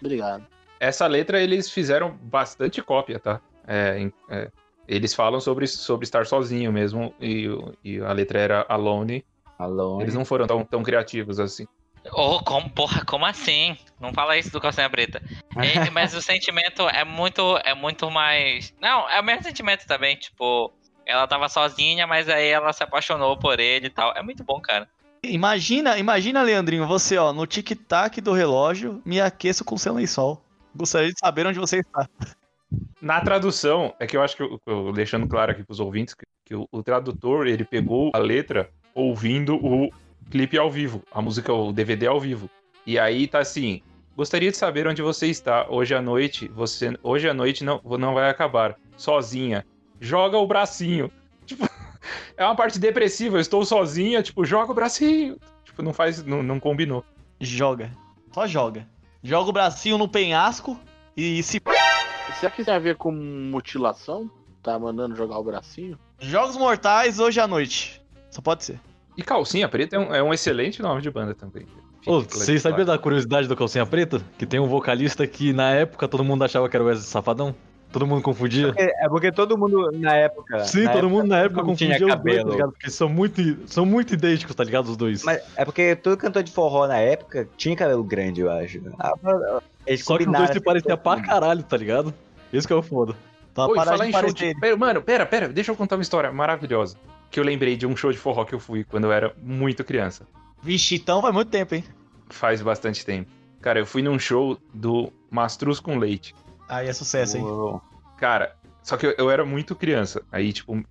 Obrigado. Essa letra eles fizeram bastante cópia, tá? É, é, eles falam sobre, sobre estar sozinho mesmo, e, e a letra era Alone. Alone. Eles não foram tão, tão criativos assim. Ô, como, porra, como assim? Não fala isso do Calcinha Preta. É, mas o sentimento é muito, é muito mais. Não, é o mesmo sentimento também, tipo, ela tava sozinha, mas aí ela se apaixonou por ele e tal. É muito bom, cara. Imagina, imagina, Leandrinho, você, ó, no tic-tac do relógio, me aqueço com seu lençol. Gostaria de saber onde você está. Na tradução, é que eu acho que, eu, eu- deixando claro aqui pros ouvintes, que, que o, o tradutor, ele pegou a letra ouvindo o clipe ao vivo, a música, o DVD ao vivo. E aí tá assim, gostaria de saber onde você está, hoje à noite, você, hoje à noite não, não vai acabar, sozinha, joga o bracinho. Tipo, é uma parte depressiva, eu estou sozinha, tipo, joga o bracinho. Tipo, não faz, não, não combinou. Joga. Só joga. Joga o bracinho no penhasco e se. Será que tem a ver com mutilação? Tá mandando jogar o bracinho? Jogos Mortais hoje à noite. Só pode ser. E Calcinha Preta é um, é um excelente nome de banda também. Claro. vocês sabiam da curiosidade do Calcinha Preta? Que tem um vocalista que na época todo mundo achava que era o Wesley Safadão? Todo mundo confundia? É porque todo mundo na época. Sim, na todo mundo na época confundia os dois, tá cabelo. ligado? Porque são muito, são muito idênticos, tá ligado? Os dois. Mas é porque todo cantor de forró na época tinha cabelo grande, eu acho. Ah, Eles Só que os dois se assim, pareciam pra caralho, tá ligado? Esse que é o foda. Pra Oi, falar em show de... Pera, mano, pera, pera, deixa eu contar uma história maravilhosa. Que eu lembrei de um show de forró que eu fui quando eu era muito criança. Vixe, então faz muito tempo, hein? Faz bastante tempo. Cara, eu fui num show do Mastruz com Leite. Aí é sucesso, hein? Uou. Cara, só que eu, eu era muito criança. Aí, tipo,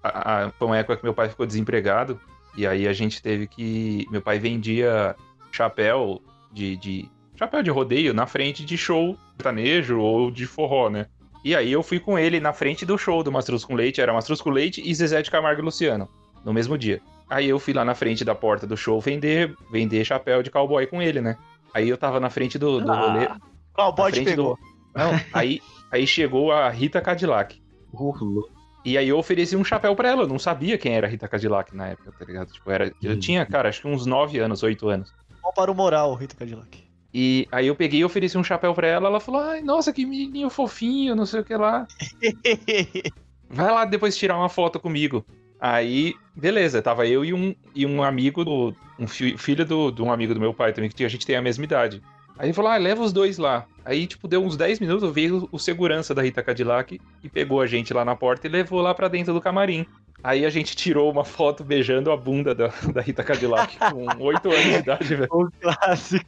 a, a, foi uma época que meu pai ficou desempregado. E aí a gente teve que. Meu pai vendia chapéu de. de chapéu de rodeio na frente de show sertanejo ou de forró, né? E aí eu fui com ele na frente do show do Mastruz com Leite. Era Mastruz com Leite e Zezé de Camargo e Luciano. No mesmo dia. Aí eu fui lá na frente da porta do show vender, vender chapéu de cowboy com ele, né? Aí eu tava na frente do, do rolê. Ah, Qual na pode frente pegou? do- Não, aí, aí chegou a Rita Cadillac. Urlo. E aí eu ofereci um chapéu pra ela. Eu não sabia quem era a Rita Cadillac na época, tá ligado? Tipo, era, eu tinha, cara, acho que uns 9 anos, 8 anos. Vamos para o moral, Rita Cadillac. E aí eu peguei e ofereci um chapéu pra ela. Ela falou: Ai, nossa, que menininho fofinho, não sei o que lá. Vai lá depois tirar uma foto comigo. Aí, beleza, tava eu e um, e um amigo do. Um fi- filho do, de um amigo do meu pai também, que a gente tem a mesma idade. Aí ele falou: ah, leva os dois lá. Aí, tipo, deu uns 10 minutos, veio o segurança da Rita Cadillac e pegou a gente lá na porta e levou lá pra dentro do camarim. Aí a gente tirou uma foto beijando a bunda da, da Rita Cadillac com 8 anos de idade, velho. O clássico.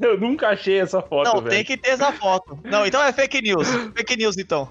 Eu nunca achei essa foto, Não, velho. tem que ter essa foto. Não, então é fake news. Fake news, então.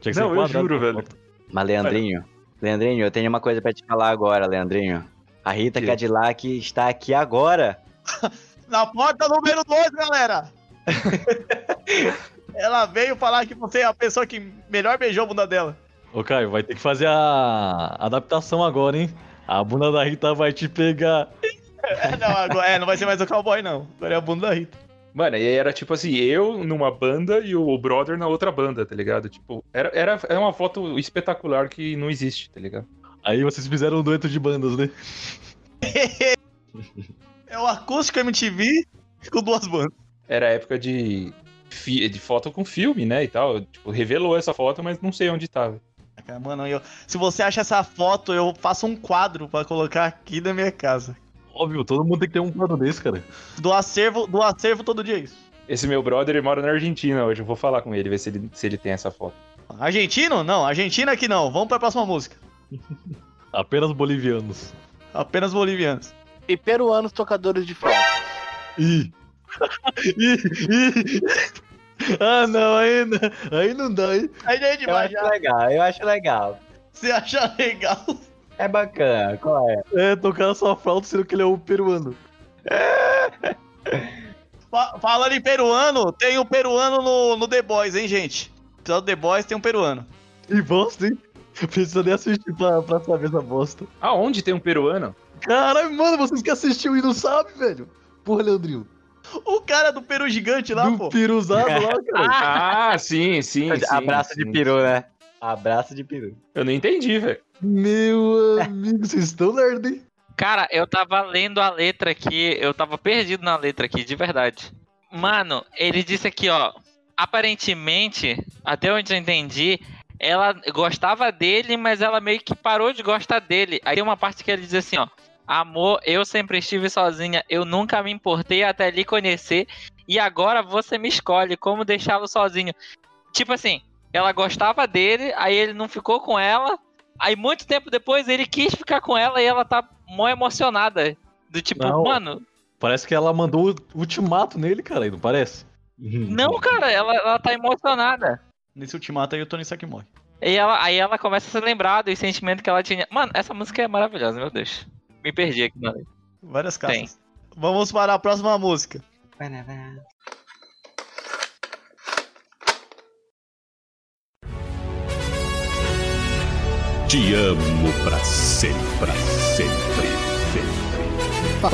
Tinha que Não, ser eu juro, velho. Mas, Leandrinho, Leandrinho, eu tenho uma coisa pra te falar agora, Leandrinho. A Rita Que? Cadillac está aqui agora. Na porta número 2, galera! Ela veio falar que você é a pessoa que melhor beijou a bunda dela. Ô, Caio, vai ter que fazer a adaptação agora, hein? A bunda da Rita vai te pegar. É, não, agora, é, não vai ser mais o cowboy, não. Agora é a bunda da Rita. Mano, e aí era tipo assim, eu numa banda e o brother na outra banda, tá ligado? Tipo, era, era, era uma foto espetacular que não existe, tá ligado? Aí vocês fizeram um dueto de bandas, né? É o acústico MTV com duas bandas. Era a época de, fi- de foto com filme, né, e tal. Tipo, revelou essa foto, mas não sei onde tava. Cara, Mano, eu, se você acha essa foto, eu faço um quadro pra colocar aqui na minha casa. Óbvio, todo mundo tem que ter um quadro desse, cara. Do acervo, do acervo todo dia é isso. Esse meu brother, ele mora na Argentina hoje. Eu vou falar com ele, ver se ele, se ele tem essa foto. Argentino? Não, Argentina aqui não. Vamos pra próxima música. Apenas bolivianos. Apenas bolivianos. E peruanos tocadores de flauta. Ih! Ih! Ih! Ah, não, aí não, aí não dá, hein? Aí é Eu demais, acho já. legal, eu acho legal. Você acha legal? É bacana, qual é? É, tocar só flauta sendo que ele é o peruano. Fa- Falando em peruano, tem um peruano no, no The Boys, hein, gente? Só The Boys tem um peruano. Que bosta, hein? Precisa nem assistir pra, pra saber essa bosta. Aonde tem um peruano? Caralho, mano, vocês que assistiu e não sabem, velho. Porra, Leandrinho. O cara do peru gigante lá, Do pô. piruzado lá, cara. Ah, sim, sim, sim. Abraço de sim. peru, né? Abraço de peru. Eu não entendi, velho. Meu amigo, vocês estão nerd, hein? Cara, eu tava lendo a letra aqui, eu tava perdido na letra aqui, de verdade. Mano, ele disse aqui, ó. Aparentemente, até onde eu entendi, ela gostava dele, mas ela meio que parou de gostar dele. Aí tem uma parte que ele diz assim, ó. Amor, eu sempre estive sozinha, eu nunca me importei até lhe conhecer, e agora você me escolhe como deixá-lo sozinho. Tipo assim, ela gostava dele, aí ele não ficou com ela, aí muito tempo depois ele quis ficar com ela e ela tá mó emocionada. Do tipo, Não. mano, Parece que ela mandou o ultimato nele, cara, não parece? não, cara, ela, ela tá emocionada. Nesse ultimato aí o Tony Stark morre. E ela, aí ela começa a se lembrar dos sentimentos que ela tinha. Mano, essa música é maravilhosa, meu Deus. Me perdi aqui letra. Várias Tem. casas. Vamos para a próxima música. Te amo pra sempre, pra sempre, sempre.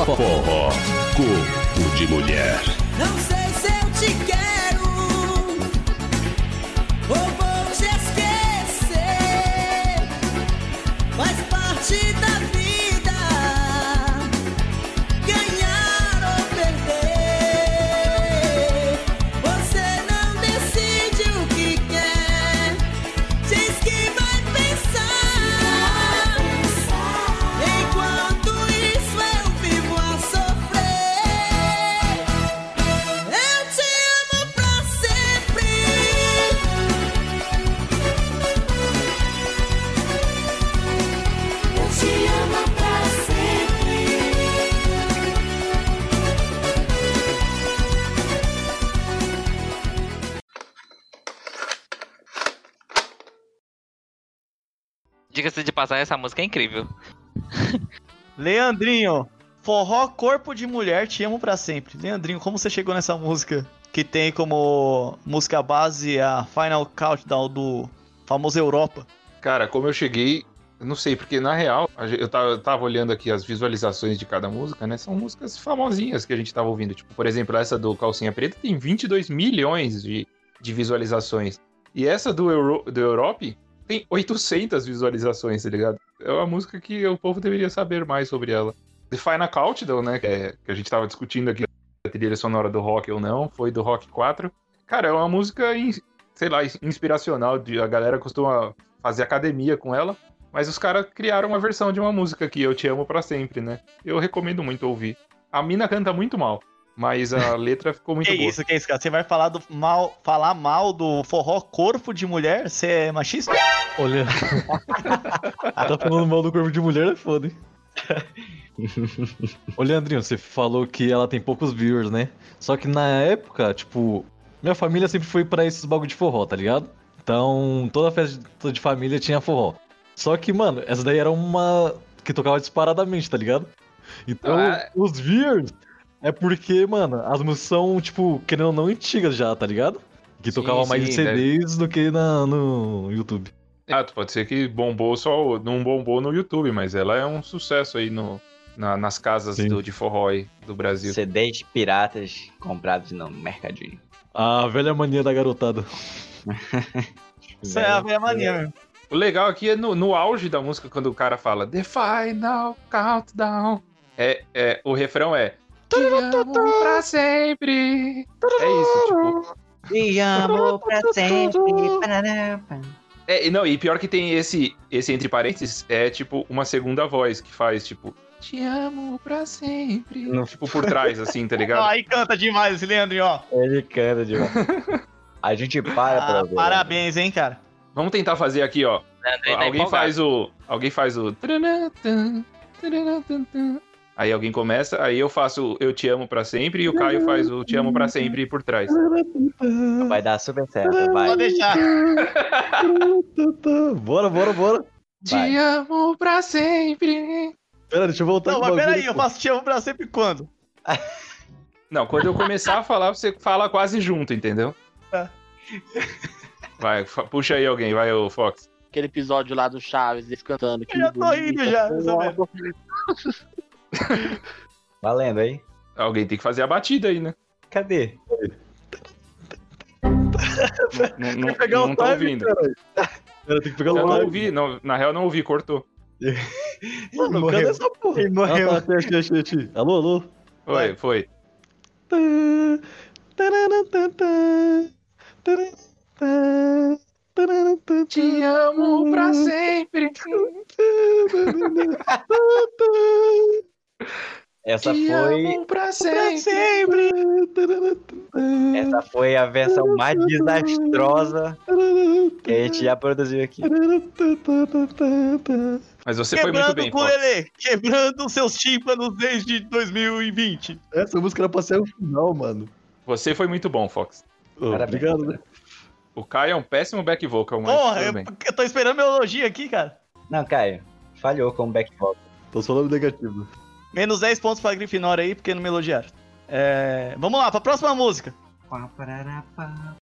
Forró, corpo de mulher. Não sei Essa música é incrível. Leandrinho, forró corpo de mulher, te amo pra sempre. Leandrinho, como você chegou nessa música que tem como música base a Final Countdown do famoso Europa? Cara, como eu cheguei, não sei, porque na real, eu tava, eu tava olhando aqui as visualizações de cada música, né? São músicas famosinhas que a gente tava ouvindo. Tipo, por exemplo, essa do Calcinha Preta tem 22 milhões de, de visualizações. E essa do, Euro, do Europe tem 800 visualizações, tá ligado? É uma música que o povo deveria saber mais sobre ela. The Final Countdown, né, que, é- que a gente tava discutindo aqui, a trilha sonora do rock ou não, foi do Rock 4. Cara, é uma música, sei lá, inspiracional, a galera costuma fazer academia com ela, mas os caras criaram uma versão de uma música que Eu Te Amo Pra Sempre, né? Eu recomendo muito ouvir. A mina canta muito mal, mas a letra ficou muito Que boa. isso, que isso, cara? Você vai falar, do mal, falar mal do forró corpo de mulher? Você é machista? Olha. tá falando mal do corpo de mulher, é foda, hein? Ô, Leandrinho, você falou que ela tem poucos viewers, né? Só que na época, tipo, minha família sempre foi pra esses bagulho de forró, tá ligado? Então, toda festa de família tinha forró. Só que, mano, essa daí era uma que tocava disparadamente, tá ligado? Então, Ah. os viewers é porque, mano, as músicas são, tipo, querendo ou não, antigas já, tá ligado? Que Sim, tocava mais em sim, deve- CDs do que na, no YouTube. Ah, pode ser que bombou só, não bombou no YouTube, mas ela é um sucesso aí no, na- nas casas Sim. do, de forró aí do Brasil. CDs piratas comprados no mercadinho. A velha mania da garotada. Isso é a velha mania mesmo. O legal aqui é no, no auge da música, quando o cara fala The Final Countdown. É, é, o refrão é Te amo pra sempre. É isso, tipo. Te amo pra sempre. É, e não, e pior que tem esse, esse entre parênteses, é tipo uma segunda voz que faz, tipo, Te amo pra sempre. Tipo, por trás, assim, tá ligado? aí canta demais esse Leandrinho, ó. Ele canta demais. A gente para pra Ah, ver. parabéns, hein, cara. Vamos tentar fazer aqui, ó. Leandrinho tá Alguém empolgado. faz o. Alguém faz o. Aí alguém começa, aí eu faço o Eu Te Amo Pra Sempre e o Caio faz o Te Amo Pra Sempre por trás. Vai dar super certo, vai. Pode deixar. bora, bora, bora. Vai. Te amo pra sempre. Pera, deixa eu voltar Não, mas peraí, eu faço te amo pra sempre quando? Não, quando eu começar a falar, você fala quase junto, entendeu? Tá. Vai, puxa aí alguém, vai, o Fox. Aquele episódio lá do Chaves, eles cantando. que Eu já tô bonito, rindo já, Valendo aí. Alguém tem que fazer a batida aí, né? Cadê? Não, não, pegar o não tô time, ouvindo. Pera, tem que pegar Eu não ouvi, não, na real não ouvi, cortou. Mano, Morreu. cadê essa porra? Ele morreu. Ah, tá, achei, achei, achei. Alô, alô? Foi, foi. Te amo pra sempre. Essa Te foi, pra Pra sempre. sempre. essa foi a versão mais desastrosa que a gente já produziu aqui. Mas você foi muito Quebrando bem, o Fox. ukulele. Quebrando seus tímpanos desde 2020. Essa música era pra ser o final, mano. Você foi muito bom, Fox. Parabéns. obrigado, né? O Caio é um péssimo back vocal, mas Porra, eu, eu tô esperando meu elogio aqui, cara. Não, Caio, falhou com o back vocal. Tô falando negativo. Menos 10 pontos pra Grifinória aí, porque não me elogiaram. É, vamos lá, pra próxima música. Pá, parará, pá.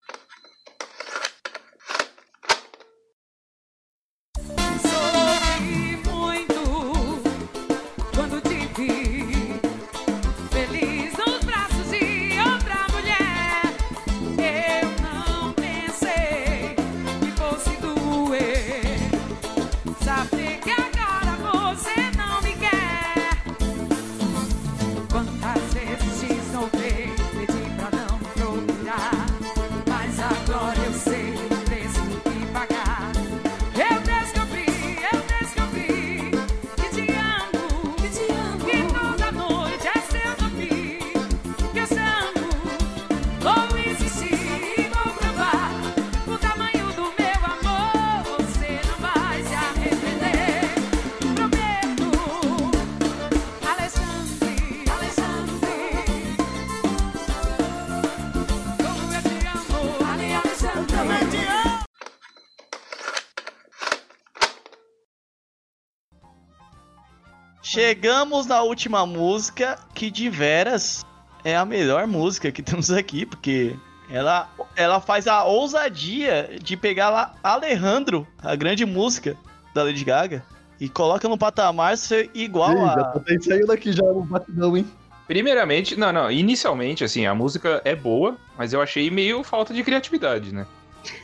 Chegamos na última música, que de veras é a melhor música que temos aqui, porque ela, ela faz a ousadia de pegar lá Alejandro, a grande música da Lady Gaga, e coloca no patamar ser igual já a. até saindo daqui já no batidão, hein? Primeiramente, não, não, inicialmente, assim, a música é boa, mas eu achei meio falta de criatividade, né?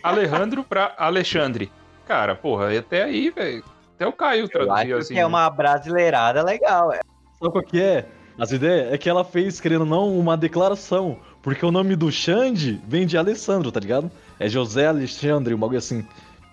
Alejandro pra Alexandre. Cara, porra, e até aí, velho. Até o Caio Eu traduziu acho assim. que é uma brasileirada legal. é. Sabe qual que é? As ideias é que ela fez, querendo ou não, uma declaração. Porque o nome do Xande vem de Alessandro, tá ligado? É José Alexandre, um bagulho assim.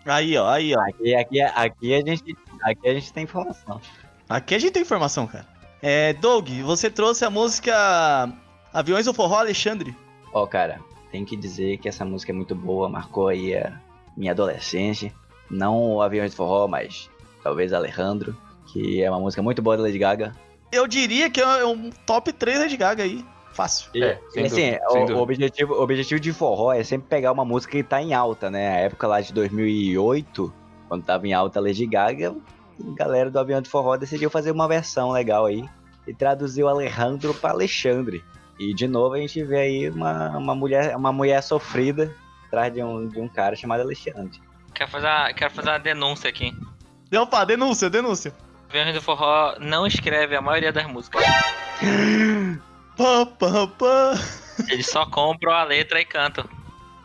Aí, ó, aí, ó. Aqui, aqui, aqui, a gente, aqui a gente tem informação. Aqui a gente tem informação, cara. É, Doug, você trouxe a música Aviões do Forró Alexandre. Ó, cara, tem que dizer que essa música é muito boa, marcou aí a minha adolescência. Não o Aviões de Forró, mas talvez Alejandro, que é uma música muito boa da Lady Gaga. Eu diria que é um top 3 Lady Gaga aí. Fácil. É, E sem assim, dúvida, o, sem o objetivo, o objetivo de forró é sempre pegar uma música que tá em alta, né? A época lá de 2008, quando tava em alta a Lady Gaga, a galera do Avião de Forró decidiu fazer uma versão legal aí e traduziu Alejandro pra Alexandre. E de novo a gente vê aí uma, uma, mulher, uma mulher sofrida atrás de um, de um cara chamado Alexandre. Quero fazer, uma- quero fazer uma denúncia aqui. Opa, denúncia, denúncia. Aviões do Forró não escreve a maioria das músicas. Pá, pá, pá. Eles só compram a letra e cantam.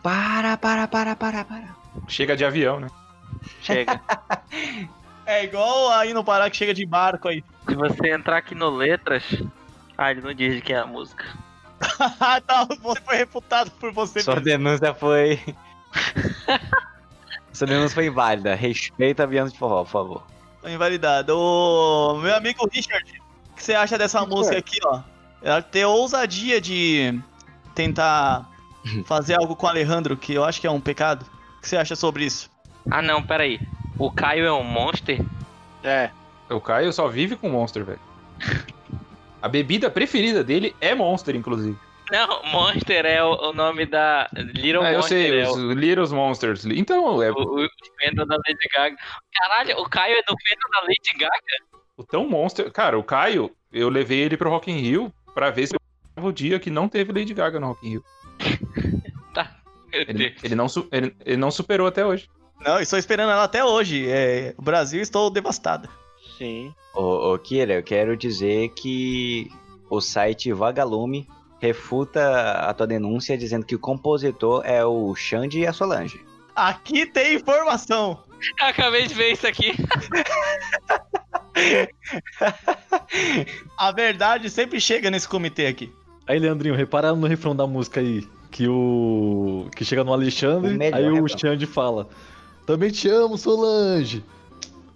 Para, para, para, para, para. Chega de avião, né? Chega. É igual aí no Pará que chega de barco aí. Se você entrar aqui no letras. Ah, ele não diz de quem é a música. Ah, tá, você foi refutado por você Sua mesmo. denúncia foi. Sua denúncia foi inválida. Respeita Avião de Forró, por favor. Foi invalidado. Ô, meu amigo Richard, o que você acha dessa música aqui, ó? Ela ter ousadia de tentar fazer algo com o Alejandro, que eu acho que é um pecado. O que você acha sobre isso? Ah, não, peraí. O Caio é um monster? É. O Caio só vive com Monster, velho. A bebida preferida dele é Monster, inclusive. Não, Monster é o, o nome da. Little Ah, eu Monster. sei, é os o, Little Monsters. Então, é o, o fandom da Lady Gaga. Caralho, o Caio é do fandom da Lady Gaga? o tão Monster. Cara, o Caio, eu levei ele pro Rock in Rio pra ver se eu o dia que não teve Lady Gaga no Rock in Rio. Tá. Ele, ele não, ele, ele não superou até hoje. Não, estou esperando ela até hoje. É, o Brasil, estou devastado. Sim. Ô, ô Kira, eu quero dizer que o site Vagalume refuta a tua denúncia dizendo que o compositor é o Xande e a Solange. Aqui tem informação. Eu acabei de ver isso aqui. A verdade sempre chega nesse comitê aqui. Aí, Leandrinho, repara no refrão da música aí. Que o. Que chega no Alexandre, O aí o refrão. Xande fala. Também te amo, Solange.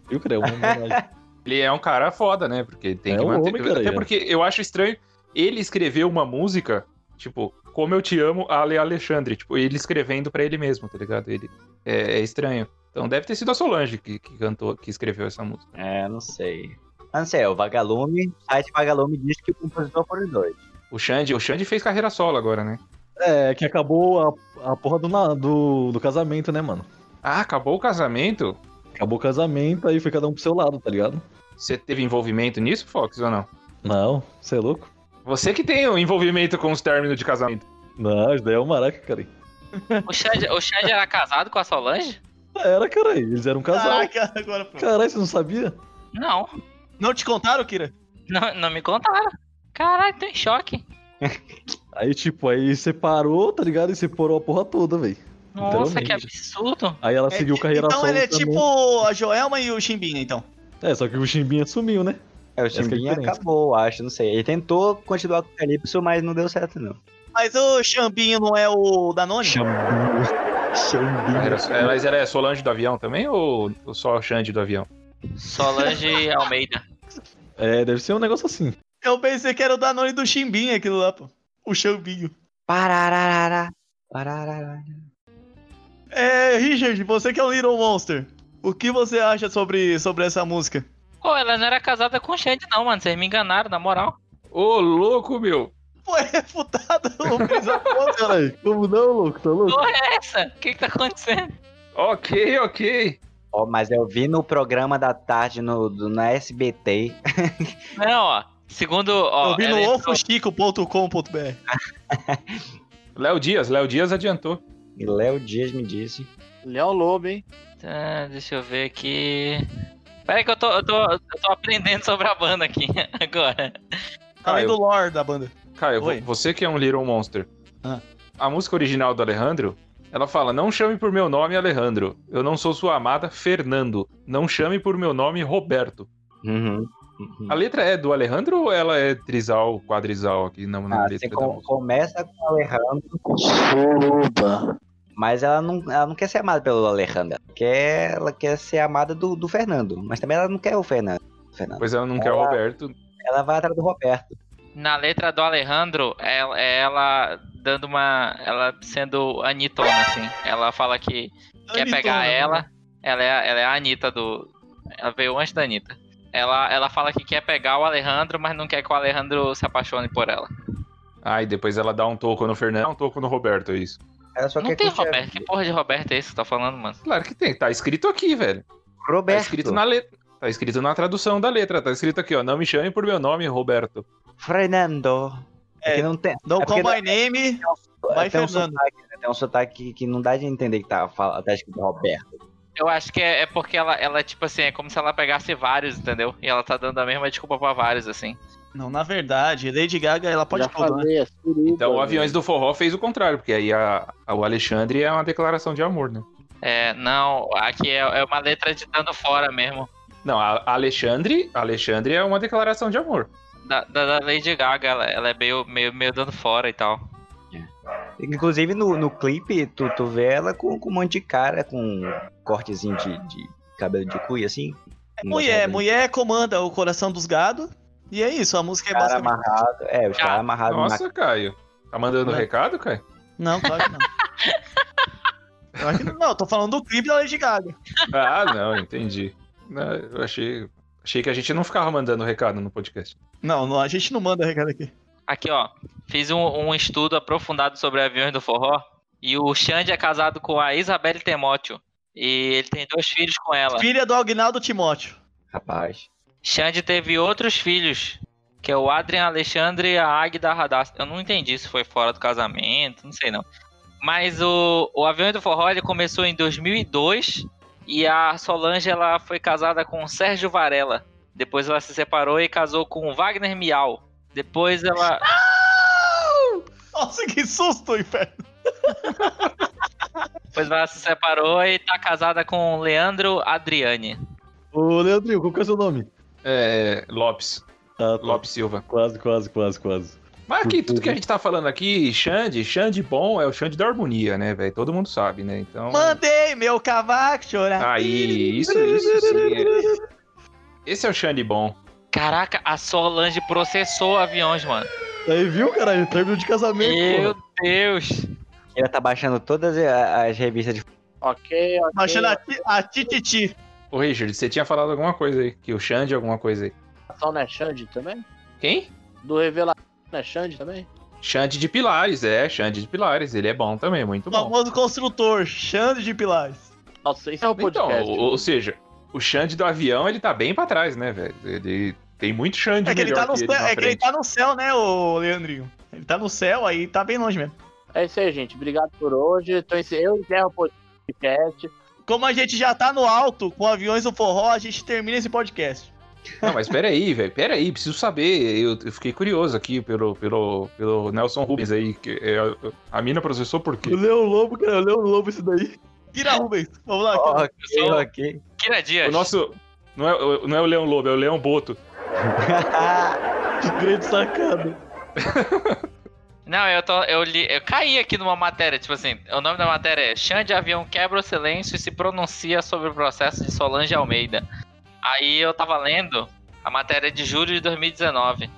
Eu creio, uma homenagem. Ele é um cara foda, né? Porque tem É que um manter. homem, cara, até é. porque eu acho estranho ele escrever uma música, tipo, Como Eu Te Amo, Ale Alexandre. Tipo, ele escrevendo pra ele mesmo, tá ligado? Ele é, é estranho. Então deve ter sido a Solange que, que cantou, que escreveu essa música. É, não sei. Ah, não sei, é o Vagalume, o site Vagalume diz que o compositor foram dois. O Xande, o Xande fez carreira solo agora, né? É, que acabou a, a porra do, do, do casamento, né, mano? Ah, acabou o casamento? Acabou o casamento, aí foi cada um pro seu lado, tá ligado? Você teve envolvimento nisso, Fox, ou não? Não, você é louco? Você que tem o envolvimento com os términos de casamento. Não, isso daí é o maraca, cara. O Xande, o Xande era casado com a Solange? Era, cara, eles eram um casal. Caraca, agora pô. Caralho, você não sabia? Não. Não te contaram, Kira? Não, não me contaram. Caralho, tô em choque. Aí, tipo, aí separou, tá ligado? E separou a porra toda, velho. Nossa, que absurdo. Aí ela É, seguiu carreira então solo ele é também. tipo a Joelma e o Chimbinha, então. É, só que o Chimbinha sumiu, né? É, o é Chimbinha diferença. acabou, acho, não sei. Ele tentou continuar com o Calypso, mas não deu certo, não. Mas o Chambinho não é o Danone? Era- é, mas ela é Solange do avião também ou, só Xande do avião? Solange Almeida. É, deve ser um negócio assim. Eu pensei que era o Danone do Chimbinha, aquilo lá, pô. O Chambinho. Parararara. Parararara. É, Richard, você que é um Little Monster. O que você acha sobre, sobre essa música? Pô, ela não era casada com o Xande, não, mano. Vocês me enganaram, na moral. Ô, louco, meu! Foi refutado o Brisa Ponte. Caralho, como não, louco? Tá louco? Porra é essa? O que que tá acontecendo? Ok, ok. Ó, mas eu vi no programa da tarde no, do- na SBT. Não, ó. Segundo, ó. Eu vi no entrou- ofochico.com.br. Léo Dias, Léo Dias adiantou. E Léo Dias me disse. Leão Lobo, hein? Tá, deixa eu ver aqui. Pera aí que eu tô, eu, tô, eu tô aprendendo sobre a banda aqui agora. Além Ah, do lore da banda. Caio, Oi. você que é um Little Monster. Ah. A música original do Alejandro Ela fala: Não chame por meu nome Alejandro. Eu não sou sua amada Fernando. Não chame por meu nome Roberto. Uhum. A letra é do Alejandro ou ela é trisal, quadrisal aqui na, na Ah, letra você com- começa com o Alejandro, Suruba. Mas ela não, ela não quer ser amada pelo Alejandro. Ela quer, ela quer ser amada do, do Fernando. Mas também ela não quer o Fernando. Fernando. Pois ela não quer o Ela- Roberto. Ela vai atrás do Roberto. Na letra do Alejandro, é, é ela dando uma. Ela sendo Anitona, assim. Ela fala que quer Anitona, pegar né? ela. Ela é, ela é a Anitta do. Ela veio antes da Anitta. Ela, ela fala que quer pegar o Alejandro, mas não quer que o Alejandro se apaixone por ela. Ah, e depois ela dá um toco no Fernando, dá um toco no Roberto, é isso. Ela só não quer tem Roberto. Que porra de Roberto é esse que você tá falando, mano? Claro que tem, tá escrito aqui, velho. Tá Roberto. escrito na letra. Tá escrito na tradução da letra, tá escrito aqui, ó. Não me chame por meu nome, Roberto. Fernando. É, Porque não tem. Don't é call my name. Vai, tem um Fernando. sotaque, né? Tem um sotaque que, que não dá de entender que tá, fala- tá escrito Roberto. Eu acho que é, é porque ela, ela, tipo assim, é como se ela pegasse vários, entendeu? E ela tá dando a mesma desculpa pra vários, assim. Não, na verdade, Lady Gaga, ela pode Já né? falei, é suruba. Então o velho. Aviões do Forró fez o contrário, porque aí a, a- o Alexandre é uma declaração de amor, né? É, não, aqui é, é uma letra de dando fora mesmo. Não, a a Alexandre, a Alexandre é uma declaração de amor. Da, da, da Lady Gaga, ela, ela é meio, meio, meio dando fora e tal. Inclusive no, no clipe, tu, tu vê ela com, com um monte de cara, com um cortezinho de, de cabelo de cuia, assim. Mulher, mulher comanda o coração dos gados. E é isso, a música é Cara basicamente. amarrado. É, os Ah, caras amarrados na Nossa, Caio. Tá mandando Não. recado, Caio? Não, claro que não. claro que não. Tô falando do clipe da Lady Gaga. Ah, não, entendi. Não, eu achei, achei que a gente não ficava mandando recado no podcast. Não, não, a gente não manda recado aqui. Aqui, ó. Fiz um, um estudo aprofundado sobre aviões do forró. E o Xande é casado com a Isabelle Temóteo. E ele tem dois filhos com ela. Filha do Agnaldo Timóteo. Rapaz. Xande teve outros filhos. Que é o Adrian Alexandre e a Agda Radassa. Eu não entendi se foi fora do casamento, não sei não. Mas o, o Aviões do Forró ele começou em 2002. E a Solange ela foi casada com o Sérgio Varela. Depois ela se separou e casou com o Wagner Miau. Depois ela. Nossa, que susto, inferno. Depois ela se separou e tá casada com o Leandro Adriane. Ô, Leandrinho, qual que é o seu nome? É, Lopes. Ah, tá. Lopes Silva. Quase, quase, quase, quase. Mas aqui, tudo que a gente tá falando aqui, Xande, Xande bom é o Xande da harmonia, né, velho? Todo mundo sabe, né? Então. Mandei meu cavaco chorar. Aí, isso, isso sim. é- Esse é o Xande bom. Caraca, a Solange processou aviões, mano. Aí, viu, caralho? Término de casamento, Meu porra. Deus. Ela tá baixando todas as revistas de. Ok, ok. Baixando a, ti- a Tititi. Ô, Richard, você tinha falado alguma coisa aí, que o Xande alguma coisa aí. Só não é Xande também? Quem? Do Revelação não é Xande também? Xande de Pilares, é, Xande de Pilares. Ele é bom também, muito O bom. famoso construtor, Xande de Pilares. Nossa, isso é o Então, podcast. ou, ou seja, o Xande do avião, ele tá bem pra trás, né, velho? Ele tem muito Xande É que, ele tá no que ele céu, é que ele tá no céu, né, ô Leandrinho? Ele tá no céu, aí tá bem longe mesmo. É isso aí, gente. Obrigado por hoje. Então, esse- eu encerro o podcast. Como a gente já tá no alto com aviões do forró, a gente termina esse podcast. Não, mas peraí, velho, peraí, preciso saber. Eu, eu fiquei curioso aqui pelo, pelo, pelo Nelson Rubens aí. Que é, a mina processou por O quê? Leão Lobo, cara, o Leão Lobo esse daí. Tira Rubens, vamos lá. Ok, sou- ok. Kira Dias. O nosso. Não é, o- não é o Leão Lobo, é o Leão Boto. Que grande sacada. Não, eu tô. Eu, li, eu caí aqui numa matéria, tipo assim, o nome da matéria é Xande Avião quebra o silêncio e se pronuncia sobre o processo de Solange Almeida. Aí eu tava lendo a matéria de julho de 2019.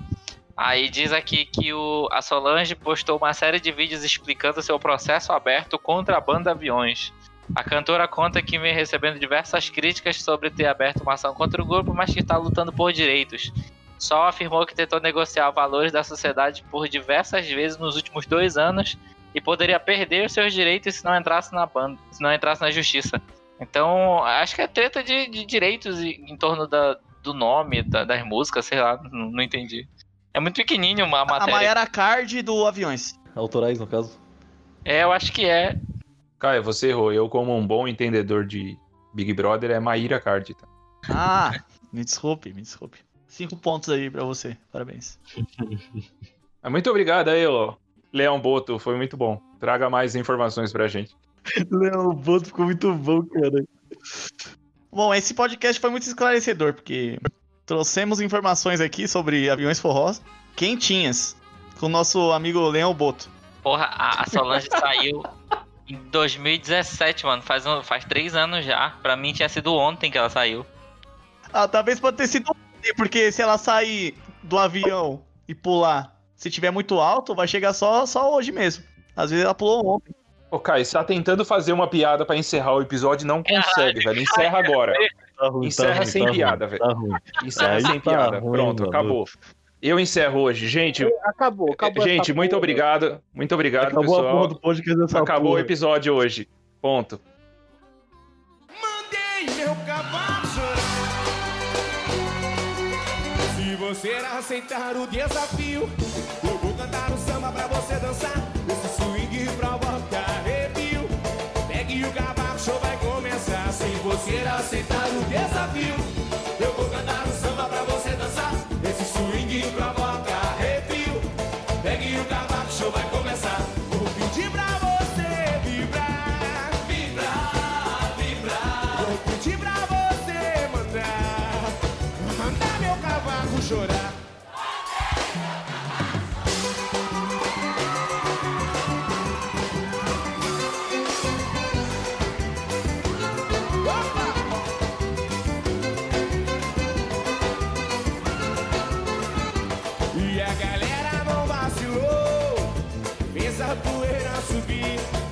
Aí diz aqui que o, a Solange postou uma série de vídeos explicando seu processo aberto contra a banda Aviões. A cantora conta que vem recebendo diversas críticas sobre ter aberto uma ação contra o grupo, mas que está lutando por direitos. Sol afirmou que tentou negociar valores da sociedade por diversas vezes nos últimos dois anos e poderia perder os seus direitos se não entrasse na banda, se não entrasse na justiça. Então, acho que é treta de, de direitos em torno da, do nome, da- das músicas, sei lá, não, não entendi. É muito pequenininho uma A matéria. Mayara Card do Aviões. Autorais, no caso. É, eu acho que é. Caio, você errou. Eu, como um bom entendedor de Big Brother, é Maíra Card. Tá? Ah, me desculpe, me desculpe. Cinco pontos aí pra você, parabéns. Muito obrigado aí, ó. Leão Boto, foi muito bom. Traga mais informações pra gente. Leão Boto ficou muito bom, cara. Bom, esse podcast foi muito esclarecedor, porque trouxemos informações aqui sobre aviões forrós quentinhas com o nosso amigo Leão Boto. Porra, a, a Solange saiu em 2017, mano. Faz, um- faz três anos já. Pra mim tinha sido ontem que ela saiu. Ah, talvez pode ter sido porque se ela sair do avião e pular, se tiver muito alto, vai chegar só, só hoje mesmo. Às vezes ela pulou ontem. Ô, Caio, você tá tentando fazer uma piada pra encerrar o episódio e não consegue, velho. Encerra agora. Tá ruim, Encerra tá ruim, sem tá ruim, piada, velho. Tá. Encerra Aí sem tá piada. ruim, Pronto, mano. acabou. Eu encerro hoje. Gente, Acabou, acabou. gente, muito porra. obrigado. Muito obrigado, Acabou a porra pessoal. do podcast dessa Acabou o porra. episódio hoje. Ponto. Mandei meu cavalo você aceitar o desafio, eu vou cantar o samba pra você dançar. Esse swing provoca arrepio. Pegue o cavaco, show vai começar. Se você aceitar o desafio, poeira subir.